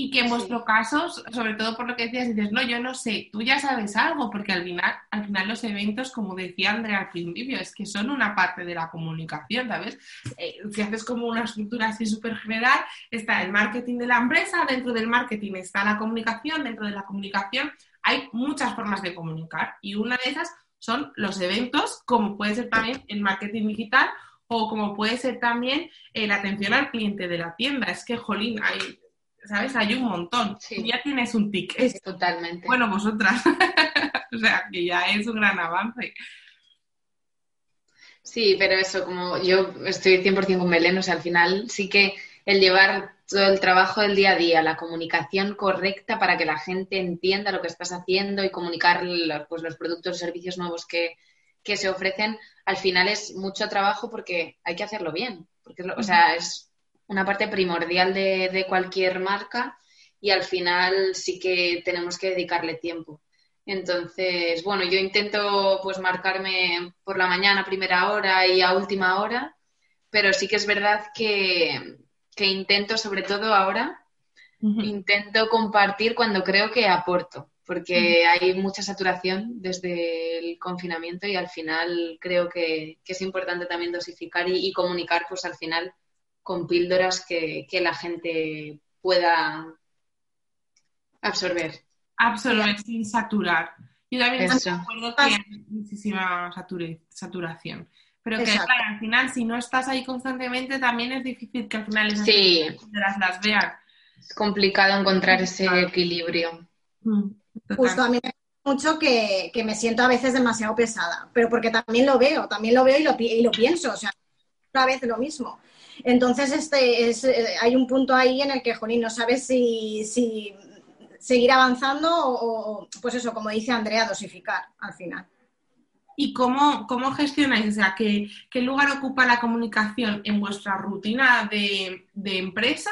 Y que en vuestro caso, sobre todo por lo que decías, dices, no, yo no sé, tú ya sabes algo, porque al final, al final los eventos, como decía Andrea al principio, es que son una parte de la comunicación, ¿sabes? Eh, si haces como una estructura así súper general, está el marketing de la empresa, dentro del marketing está la comunicación, dentro de la comunicación hay muchas formas de comunicar y una de esas son los eventos, como puede ser también el marketing digital o como puede ser también eh, la atención al cliente de la tienda. Es que, jolín, hay, ¿sabes? Hay un montón. Ya tienes un tic. totalmente. Bueno, vosotras. o sea, que ya es un gran avance. Sí, pero eso, como yo estoy 100% con Belén, o sea, al final sí que el llevar todo el trabajo del día a día, la comunicación correcta para que la gente entienda lo que estás haciendo y comunicar pues, los productos o servicios nuevos que, se ofrecen, al final es mucho trabajo porque hay que hacerlo bien. Porque, o sea, es una parte primordial de, de cualquier marca y al final sí que tenemos que dedicarle tiempo. Entonces, bueno, yo intento pues marcarme por la mañana, primera hora y a última hora, pero sí que es verdad que, que intento, sobre todo ahora, intento compartir cuando creo que aporto, porque hay mucha saturación desde el confinamiento y al final creo que, es importante también dosificar y, comunicar, pues al final, con píldoras que, la gente pueda absorber. Absorber sin saturar. Yo también estoy de acuerdo que hay muchísima saturación. Pero que al final, si no estás ahí constantemente, también es difícil que al final esas sí. las, las vean. Es complicado encontrar ese equilibrio. Mm, Justo a mí me mucho que, me siento a veces demasiado pesada, pero porque también lo veo, también lo veo y lo, y lo pienso, o sea, otra vez lo mismo. Entonces, este es, eh, hay un punto ahí en el que, Jolín, no sabes si, seguir avanzando o, pues eso, como dice Andrea, dosificar al final. Y cómo, cómo gestionáis, o sea, ¿qué, lugar ocupa la comunicación en vuestra rutina de, empresa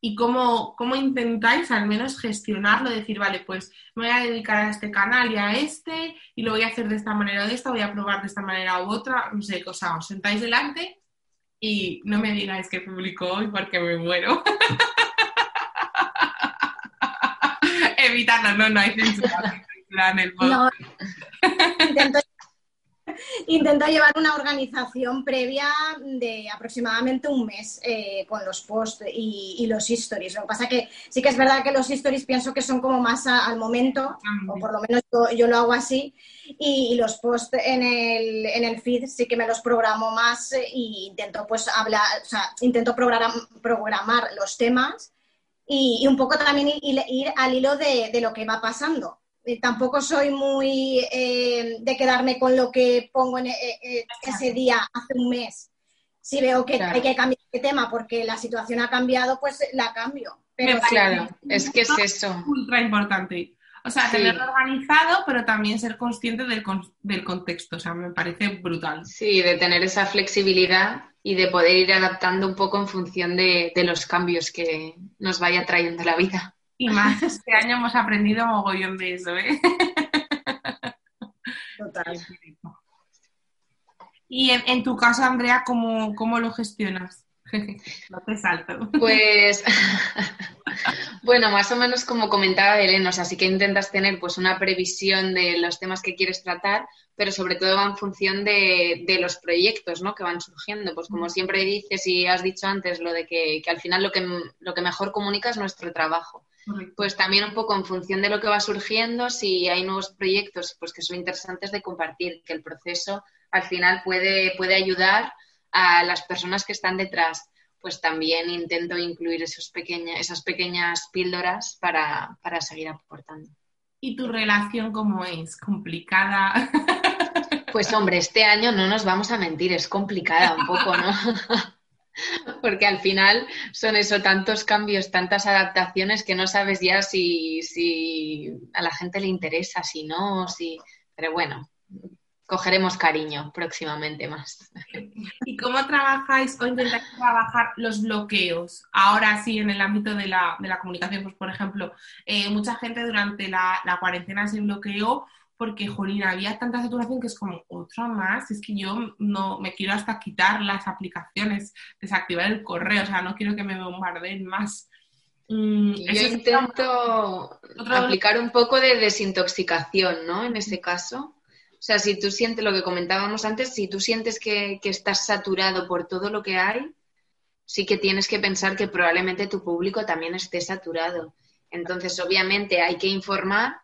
y cómo, cómo, intentáis al menos gestionarlo, decir, vale, pues me voy a dedicar a este canal y a este y lo voy a hacer de esta manera o de esta, voy a probar de esta manera u otra, no sé, o os sentáis delante y no me digáis que publico hoy porque me muero. Evitarlo, no, no hay censura. En el no, intento intento llevar una organización previa de aproximadamente un mes eh, con los posts y, los stories. Lo que pasa que sí que es verdad que los stories pienso que son como más al momento, o por lo menos yo, lo hago así, y, los posts en el, en el, feed sí que me los programo más e intento pues hablar, o sea, intento programar, programar los temas y, un poco también ir, al hilo de lo que va pasando eh, tampoco soy muy eh, de quedarme con lo que pongo en eh, ese día hace un mes. Si veo que hay que cambiar de tema porque la situación ha cambiado, pues la cambio. Pero claro, es que es eso. Ultra importante. O sea, tenerlo organizado, pero también ser consciente del, del contexto. O sea, me parece brutal. Sí, de tener esa flexibilidad y de poder ir adaptando un poco en función de, de los cambios que nos vaya trayendo la vida. Y más este año hemos aprendido mogollón de eso, ¿eh? Total. Y en, tu caso, Andrea, ¿cómo, lo gestionas? no te salto. Pues, Bueno, más o menos como comentaba Belén, o sea, sí que intentas tener pues una previsión de los temas que quieres tratar, pero sobre todo va en función de, los proyectos ¿no? que van surgiendo. Pues como siempre dices y has dicho antes, lo de que, al final lo que, lo que mejor comunica es nuestro trabajo. Pues también un poco en función de lo que va surgiendo, si hay nuevos proyectos pues que son interesantes de compartir, que el proceso al final puede, puede ayudar a las personas que están detrás pues también intento incluir esos pequeña, esas pequeñas píldoras para, seguir aportando. ¿Y tu relación cómo es? ¿Complicada? Pues hombre, este año no nos vamos a mentir, es complicada un poco, ¿no? Porque al final son eso, tantos cambios, tantas adaptaciones que no sabes ya si, si a la gente le interesa, si no, si... Pero bueno, cogeremos cariño próximamente más. ¿Y cómo trabajáis o intentáis trabajar los bloqueos? Ahora sí, en el ámbito de la, de la comunicación, pues por ejemplo, eh, mucha gente durante la, la, cuarentena se bloqueó porque, jolín, había tanta saturación que es como otra más, es que yo no me quiero hasta quitar las aplicaciones, desactivar el correo, o sea, no quiero que me bombardeen más. Mm, yo intento aplicar un poco de desintoxicación, ¿no? En ese caso o sea, si tú sientes lo que comentábamos antes, si tú sientes que, estás saturado por todo lo que hay, sí que tienes que pensar que probablemente tu público también esté saturado. Entonces, obviamente hay que informar,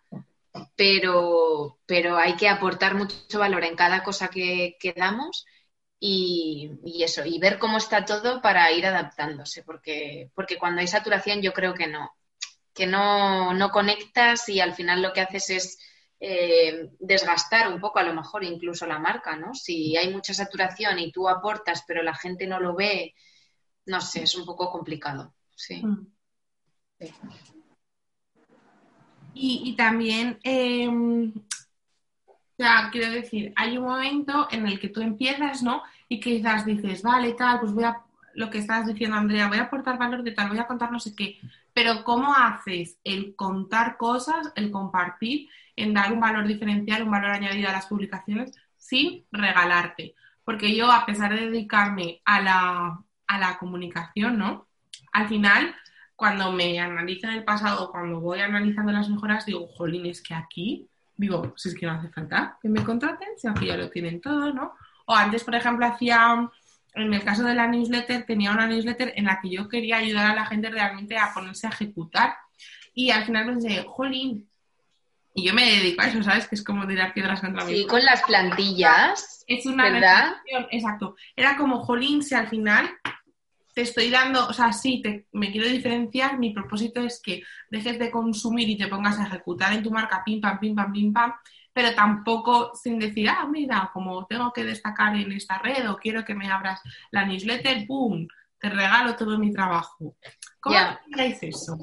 pero, pero hay que aportar mucho valor en cada cosa que, damos y, y, eso, y ver cómo está todo para ir adaptándose, porque, porque cuando hay saturación yo creo que no, que no, no conectas y al final lo que haces es eh, desgastar un poco a lo mejor incluso la marca, ¿no? Si hay mucha saturación y tú aportas pero la gente no lo ve, no sé, es un poco complicado, sí. Mm. Y, también, em, ya quiero decir, hay un momento en el que tú empiezas, ¿no? Y quizás dices, vale, tal, pues voy a, lo que estás diciendo, Andrea, voy a aportar valor de tal, voy a contar no sé qué, pero ¿cómo haces el contar cosas, el compartir en dar un valor diferencial, un valor añadido a las publicaciones sin regalarte. Porque yo, a pesar de dedicarme a la, a la comunicación, ¿no? Al final, cuando me analizo en el pasado, cuando voy analizando las mejoras, digo, jolín, es que aquí, digo, si es que no hace falta que me contraten, si aquí ya lo tienen todo, ¿no? O antes, por ejemplo, hacía, en el caso de la newsletter, tenía una newsletter en la que yo quería ayudar a la gente realmente a ponerse a ejecutar. Y al final pensé, jolín, y yo me dedico a eso, ¿sabes? Que es como tirar piedras contra mí. Sí, con las plantillas. Es una ¿verdad? exacto. Era como, jolín, si al final te estoy dando, o sea, sí, te, me quiero diferenciar, mi propósito es que dejes de consumir y te pongas a ejecutar en tu marca pim, pam, pim, pam, pim, pam, pero tampoco sin decir, ah, mira, como tengo que destacar en esta red o quiero que me abras la newsletter, ¡pum! Te regalo todo mi trabajo. ¿Cómo yeah. eso?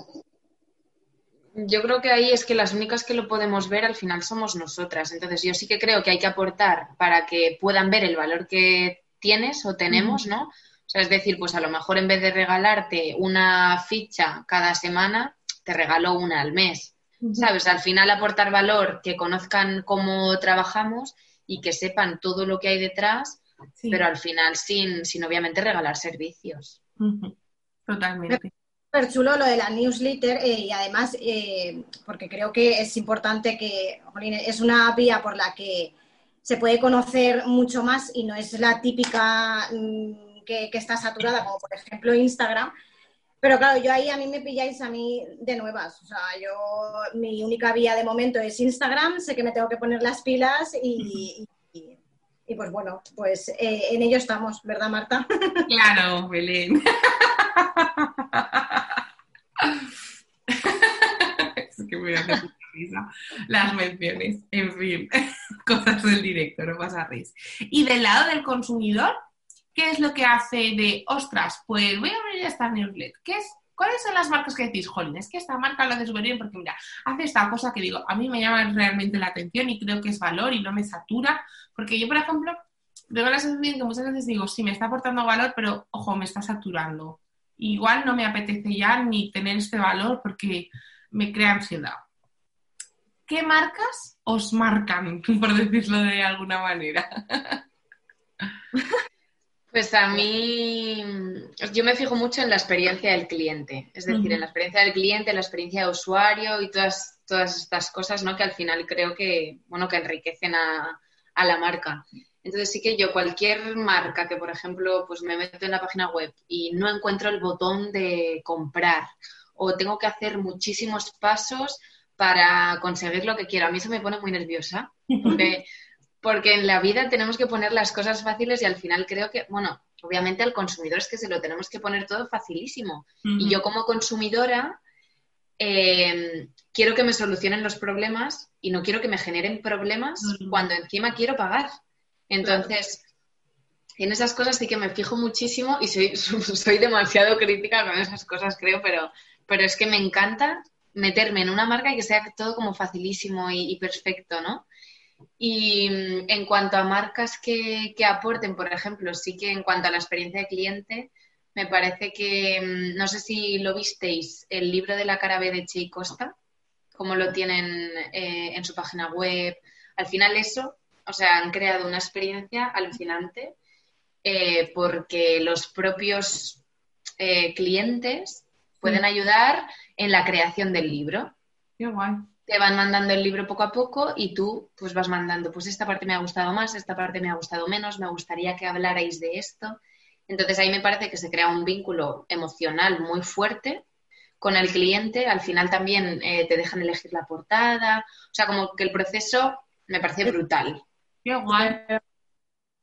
Yo creo que ahí es que las únicas que lo podemos ver al final somos nosotras. Entonces yo sí que creo que hay que aportar para que puedan ver el valor que tienes o tenemos, ¿no? Sea, es decir, pues a lo mejor en vez de regalarte una ficha cada semana, te regalo una al mes. ¿Sabes? Al final aportar valor, que conozcan cómo trabajamos y que sepan todo lo que hay detrás, pero al final sin, sin obviamente regalar servicios. Totalmente chulo lo de la newsletter eh, y además eh, porque creo que es importante que es una vía por la que se puede conocer mucho más y no es la típica mm, que, está saturada como por ejemplo Instagram. Pero claro yo ahí a mí me pilláis a mí de nuevas. O sea yo mi única vía de momento es Instagram. Sé que me tengo que poner las pilas y, y, pues bueno pues eh, en ello estamos verdad Marta claro Belén. Es que me hacer risa las menciones. En fin, cosas del directo, no pasa risa. Y del lado del consumidor, ¿qué es lo que hace de, ostras, pues voy a abrir esta newsletter? ¿Cuáles son las marcas que decís, jolín, es que esta marca lo hace súper bien porque, mira, hace esta cosa que digo, a mí me llama realmente la atención y creo que es valor y no me satura? Porque yo, por ejemplo, tengo la sensación que muchas veces digo, sí, me está aportando valor, pero, ojo, me está saturando igual no me apetece ya ni tener este valor porque me crea ansiedad. ¿Qué marcas os marcan, por decirlo de alguna manera? Pues a mí, yo me fijo mucho en la experiencia del cliente, es decir, en la experiencia del cliente, la experiencia de usuario y todas, todas estas cosas, ¿no? Que al final creo que, bueno, que enriquecen a, a la marca. Entonces sí que yo cualquier marca que, por ejemplo, pues me meto en la página web y no encuentro el botón de comprar o tengo que hacer muchísimos pasos para conseguir lo que quiero, a mí eso me pone muy nerviosa porque porque en la vida tenemos que poner las cosas fáciles y al final creo que, bueno, obviamente al consumidor es que se lo tenemos que poner todo facilísimo. Y yo como consumidora eh, quiero que me solucionen los problemas y no quiero que me generen problemas cuando encima quiero pagar. Entonces, en esas cosas sí que me fijo muchísimo y soy, soy demasiado crítica con esas cosas, creo, pero, pero es que me encanta meterme en una marca y que sea todo como facilísimo y, y perfecto, ¿no? Y mm, en cuanto a marcas que, aporten, por ejemplo, sí que en cuanto a la experiencia de cliente, me parece que, mm, no sé si lo visteis, el libro de la cara B de Che Costa, como lo tienen eh, en su página web. Al final eso, o sea, han creado una experiencia alucinante eh, porque los propios eh, clientes pueden mm. ayudar en la creación del libro. Qué guay te van mandando el libro poco a poco y tú pues vas mandando, pues esta parte me ha gustado más, esta parte me ha gustado menos, me gustaría que hablarais de esto. Entonces ahí me parece que se crea un vínculo emocional muy fuerte con el cliente, al final también eh, te dejan elegir la portada, o sea, como que el proceso me parece brutal. Qué guay.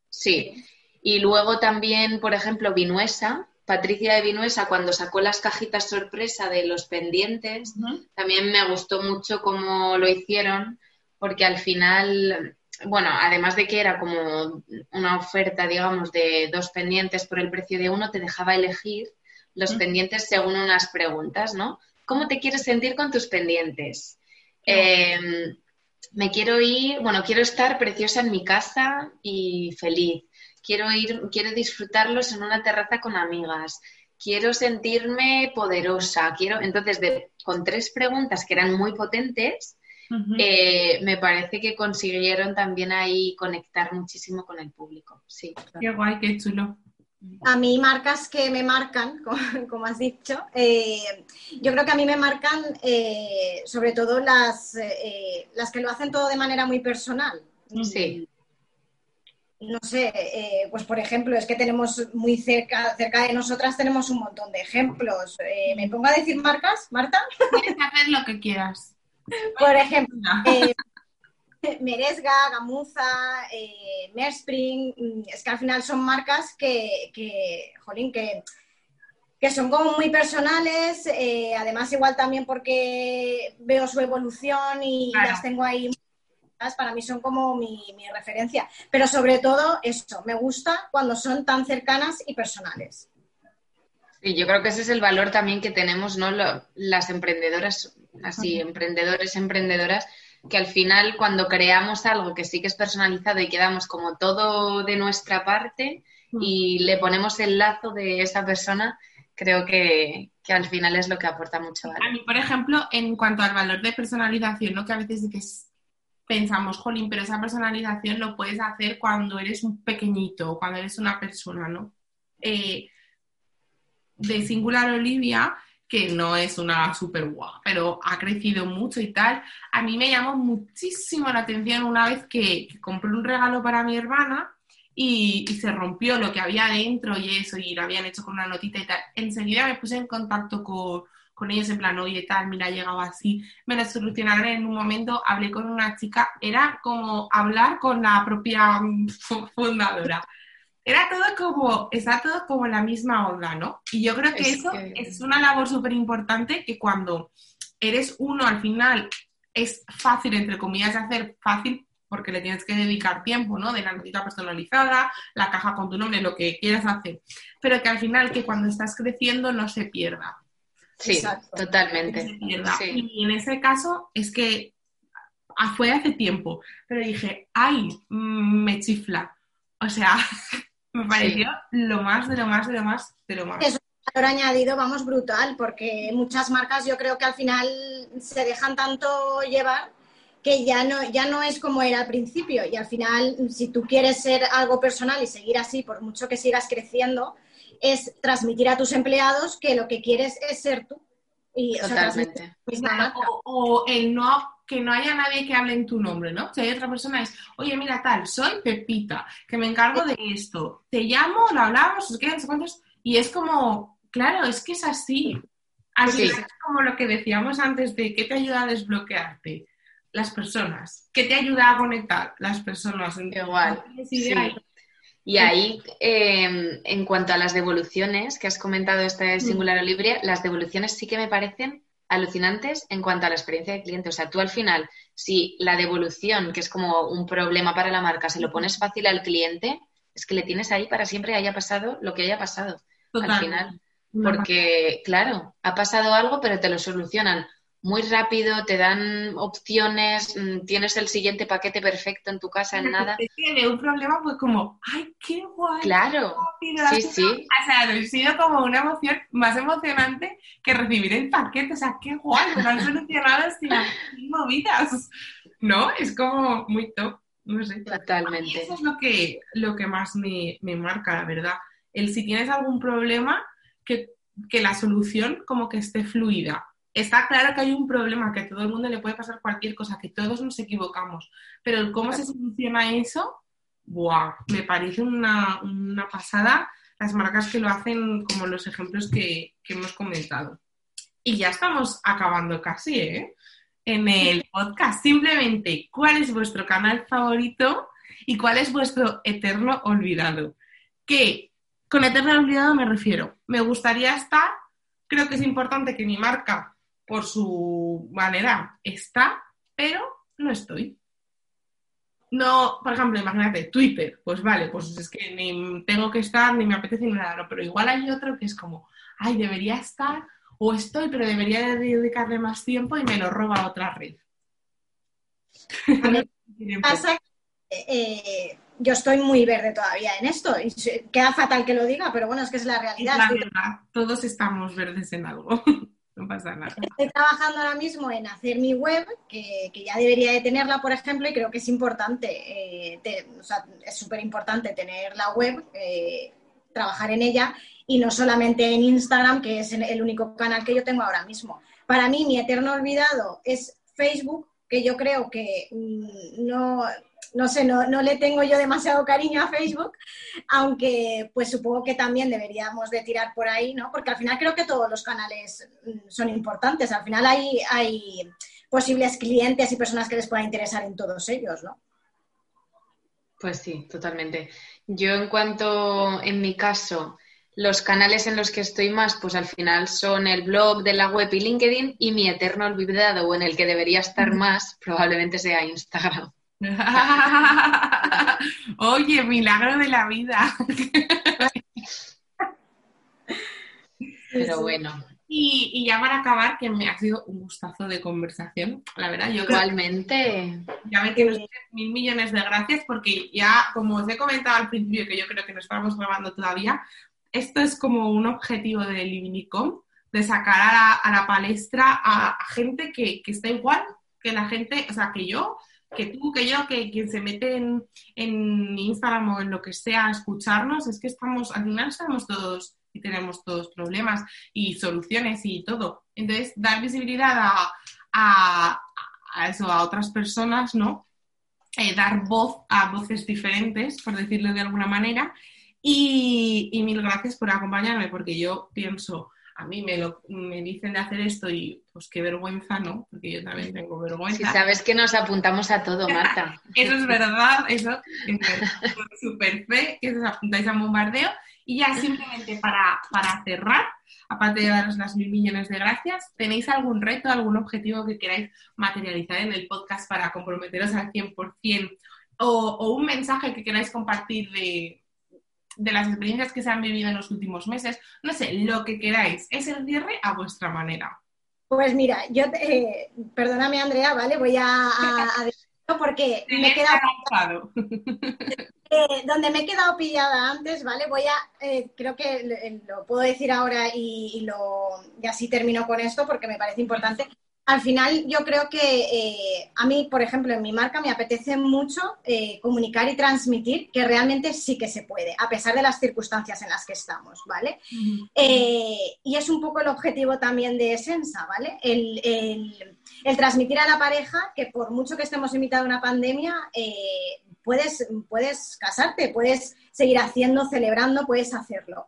Sí. Y luego también, por ejemplo, Vinuesa, Patricia de Vinuesa, cuando sacó las cajitas sorpresa de los pendientes, también me gustó mucho cómo lo hicieron, porque al final, bueno, además de que era como una oferta, digamos, de dos pendientes por el precio de uno, te dejaba elegir los pendientes según unas preguntas, ¿no? ¿Cómo te quieres sentir con tus pendientes? Em, me quiero ir, bueno, quiero estar preciosa en mi casa y feliz quiero ir, quiero disfrutarlos en una terraza con amigas, quiero sentirme poderosa, quiero, entonces, con tres preguntas que eran muy potentes, eh, me parece que consiguieron también ahí conectar muchísimo con el público. Sí. Qué guay, qué chulo. A mí marcas que me marcan, como, has dicho, eh, yo creo que a mí me marcan eh, sobre todo las, las que lo hacen todo de manera muy personal. Sí no sé, eh, pues por ejemplo, es que tenemos muy cerca, cerca de nosotras tenemos un montón de ejemplos. Eh, ¿Me pongo a decir marcas, Marta? Puedes hacer lo que quieras. por ejemplo, eh, Meresga, Gamuza, eh, Merspring, mm, es que al final son marcas que, que jolín, que, que son como muy personales, además igual también porque veo su evolución y las tengo ahí para mí son como mi, referencia. Pero sobre todo eso, me gusta cuando son tan cercanas y personales. Y yo creo que ese es el valor también que tenemos, ¿no? las emprendedoras, así, emprendedores, emprendedoras, que al final cuando creamos algo que sí que es personalizado y quedamos como todo de nuestra parte y le ponemos el lazo de esa persona, creo que, al final es lo que aporta mucho valor. A mí, por ejemplo, en cuanto al valor de personalización, ¿no? que a veces que es pensamos, jolín, pero esa personalización lo puedes hacer cuando eres un pequeñito, cuando eres una persona, ¿no? Eh, de Singular Olivia, que no es una super guau, pero ha crecido mucho y tal, a mí me llamó muchísimo la atención una vez que, compré un regalo para mi hermana y, y, se rompió lo que había dentro y eso, y lo habían hecho con una notita y tal. Enseguida me puse en contacto con, con ellos en plan, oye, tal, mira, ha llegado así, me lo solucionaron en un momento, hablé con una chica, era como hablar con la propia mm, fundadora. Era todo como, está todo como la misma onda, ¿no? Y yo creo que eso es una labor súper importante que cuando eres uno al final es fácil, entre comillas, de hacer fácil porque le tienes que dedicar tiempo, ¿no? De la notita personalizada, la caja con tu nombre, lo que quieras hacer. Pero que al final, que cuando estás creciendo no se pierda. Sí, totalmente. Y en ese caso es que fue hace tiempo, pero dije, ay, mm, me chifla. O sea, me pareció lo más, de lo más, de lo más, de lo más. Es un valor añadido, vamos, brutal, porque muchas marcas yo creo que al final se dejan tanto llevar que ya no, ya no es como era al principio. Y al final, si tú quieres ser algo personal y seguir así, por mucho que sigas creciendo, es transmitir a tus empleados que lo que quieres es ser tú. Y, Totalmente. O, el no que no haya nadie que hable en tu nombre, ¿no? Si hay otra persona es, oye, mira tal, soy Pepita, que me encargo de esto, te llamo, lo hablamos, os quedan y es como, claro, es que es así. Así es como lo que decíamos antes de qué te ayuda a desbloquearte las personas, qué te ayuda a conectar las personas. Igual. Y ahí, em, en cuanto a las devoluciones, que has comentado este singular o libre, las devoluciones sí que me parecen alucinantes en cuanto a la experiencia de cliente. O sea, tú al final, si la devolución, que es como un problema para la marca, se lo pones fácil al cliente, es que le tienes ahí para siempre, haya pasado lo que haya pasado. Al final. Porque, claro, ha pasado algo, pero te lo solucionan muy rápido, te dan opciones, mm, tienes el siguiente paquete perfecto en tu casa en nada. Tiene un problema, pues como, ¡ay, qué guay! Claro, sí, sí. O sea, ha sido como una emoción más emocionante que recibir el paquete. O sea, qué guay, me han solucionado sin movidas. ¿No? Es como muy top. No sé. Totalmente. eso es lo que, lo que más me, me marca, la verdad. El si tienes algún problema, que, que la solución como que esté fluida está claro que hay un problema, que a todo el mundo le puede pasar cualquier cosa, que todos nos equivocamos, pero cómo se soluciona eso, ¡buah! Me parece una, pasada las marcas que lo hacen como los ejemplos que, hemos comentado. Y ya estamos acabando casi, ¿eh? En el podcast. Simplemente, ¿cuál es vuestro canal favorito y cuál es vuestro eterno olvidado? Que con eterno olvidado me refiero, me gustaría estar, creo que es importante que mi marca por su manera está, pero no estoy. No, por ejemplo, imagínate, Twitter, pues vale, pues es que ni tengo que estar, ni me apetece ni nada, pero igual hay otro que es como, ay, debería estar, o estoy, pero debería dedicarle más tiempo y me lo roba otra red. pasa eh, yo estoy muy verde todavía en esto, y queda fatal que lo diga, pero bueno, es que es la realidad. la verdad, todos estamos verdes en algo. no pasa nada. Estoy trabajando ahora mismo en hacer mi web, que, ya debería de tenerla, por ejemplo, y creo que es importante, eh, o sea, es súper importante tener la web, eh, trabajar en ella, y no solamente en Instagram, que es el único canal que yo tengo ahora mismo. Para mí, mi eterno olvidado es Facebook, que yo creo que mm, no no sé, no, le tengo yo demasiado cariño a Facebook, aunque pues supongo que también deberíamos de tirar por ahí, ¿no? Porque al final creo que todos los canales mm, son importantes, al final hay, hay posibles clientes y personas que les pueda interesar en todos ellos, ¿no? Pues sí, totalmente. Yo en cuanto, en mi caso, los canales en los que estoy más, pues al final son el blog de la web y LinkedIn y mi eterno olvidado o en el que debería estar más probablemente sea Instagram. Oye, milagro de la vida. Pero bueno. Y, ya para acabar, que me ha sido un gustazo de conversación, la verdad. Yo Igualmente. ya me quiero mil millones de gracias porque ya, como os he comentado al principio, que yo creo que no estamos grabando todavía, esto es como un objetivo de Livinicom, de sacar a la, palestra a, gente que, que está igual que la gente, o sea, que yo que tú, que yo, que quien se mete en, Instagram o en lo que sea a escucharnos, es que estamos, al final estamos todos y tenemos todos problemas y soluciones y todo. Entonces, dar visibilidad a, eso, a otras personas, ¿no? Eh, dar voz a voces diferentes, por decirlo de alguna manera. Y mil gracias por acompañarme, porque yo pienso, a mí me, lo, me dicen de hacer esto y pues qué vergüenza, ¿no? Porque yo también tengo vergüenza. Si sabes que nos apuntamos a todo, Marta. eso es verdad, eso es súper fe, que os apuntáis a bombardeo. Y ya simplemente para, para cerrar, aparte de daros las mil millones de gracias, ¿tenéis algún reto, algún objetivo que queráis materializar en el podcast para comprometeros al 100% o, o un mensaje que queráis compartir de, de las experiencias que se han vivido en los últimos meses, no sé, lo que queráis, es el cierre a vuestra manera. Pues mira, yo, eh, perdóname Andrea, ¿vale? Voy a, a, porque me he quedado... Eh, donde me he quedado pillada antes, ¿vale? Voy a, eh, creo que lo, puedo decir ahora y, lo, y así termino con esto porque me parece importante. Al final yo creo que eh, a mí, por ejemplo, en mi marca me apetece mucho eh, comunicar y transmitir que realmente sí que se puede, a pesar de las circunstancias en las que estamos, ¿vale? Eh, y es un poco el objetivo también de Esensa, ¿vale? El, transmitir a la pareja que por mucho que estemos en mitad de una pandemia, puedes, puedes casarte, puedes seguir haciendo, celebrando, puedes hacerlo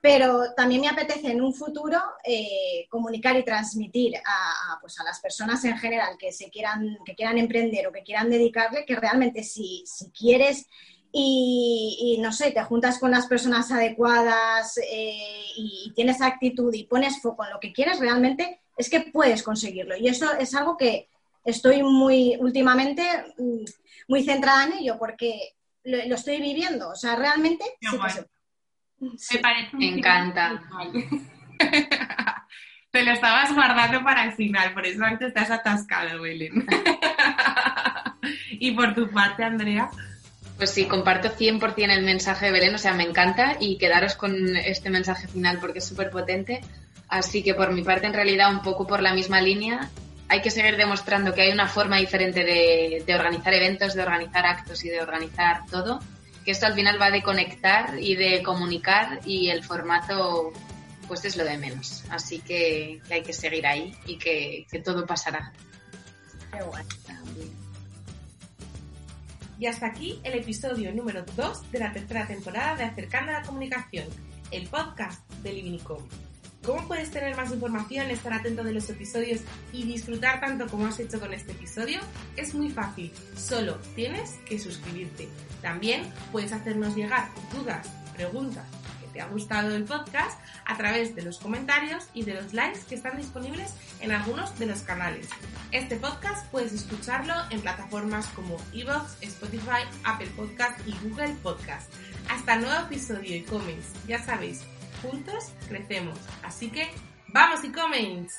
pero también me apetece en un futuro eh, comunicar y transmitir a, pues a, las personas en general que se quieran, que quieran emprender o que quieran dedicarle, que realmente si, si quieres y, no sé, te juntas con las personas adecuadas eh, y, tienes actitud y pones foco en lo que quieres, realmente es que puedes conseguirlo. Y eso es algo que estoy muy últimamente mm, muy centrada en ello porque lo, estoy viviendo. O sea, realmente sí que me parece Me encanta. Te lo estabas guardando para el final, por eso antes te has atascado, Belén. y por tu parte, Andrea. Pues sí, comparto 100% el mensaje de Belén, o sea, me encanta y quedaros con este mensaje final porque es súper potente. Así que por mi parte, en realidad, un poco por la misma línea, hay que seguir demostrando que hay una forma diferente de organizar eventos, de organizar actos y de organizar todo esto al final va de conectar y de comunicar y el formato pues es lo de menos. Así que, hay que seguir ahí y que, todo pasará. Y hasta aquí el episodio número 2 de la tercera temporada de Acercando a la Comunicación, el podcast de Livinicom. ¿Cómo puedes tener más información, estar atento de los episodios y disfrutar tanto como has hecho con este episodio? Es muy fácil, solo tienes que suscribirte. También puedes hacernos llegar dudas, preguntas, que te ha gustado el podcast a través de los comentarios y de los likes que están disponibles en algunos de los canales. Este podcast puedes escucharlo en plataformas como Evox, Spotify, Apple Podcast y Google Podcast. Hasta el nuevo episodio y comments. Ya sabéis, juntos crecemos. Así que, ¡vamos y comments!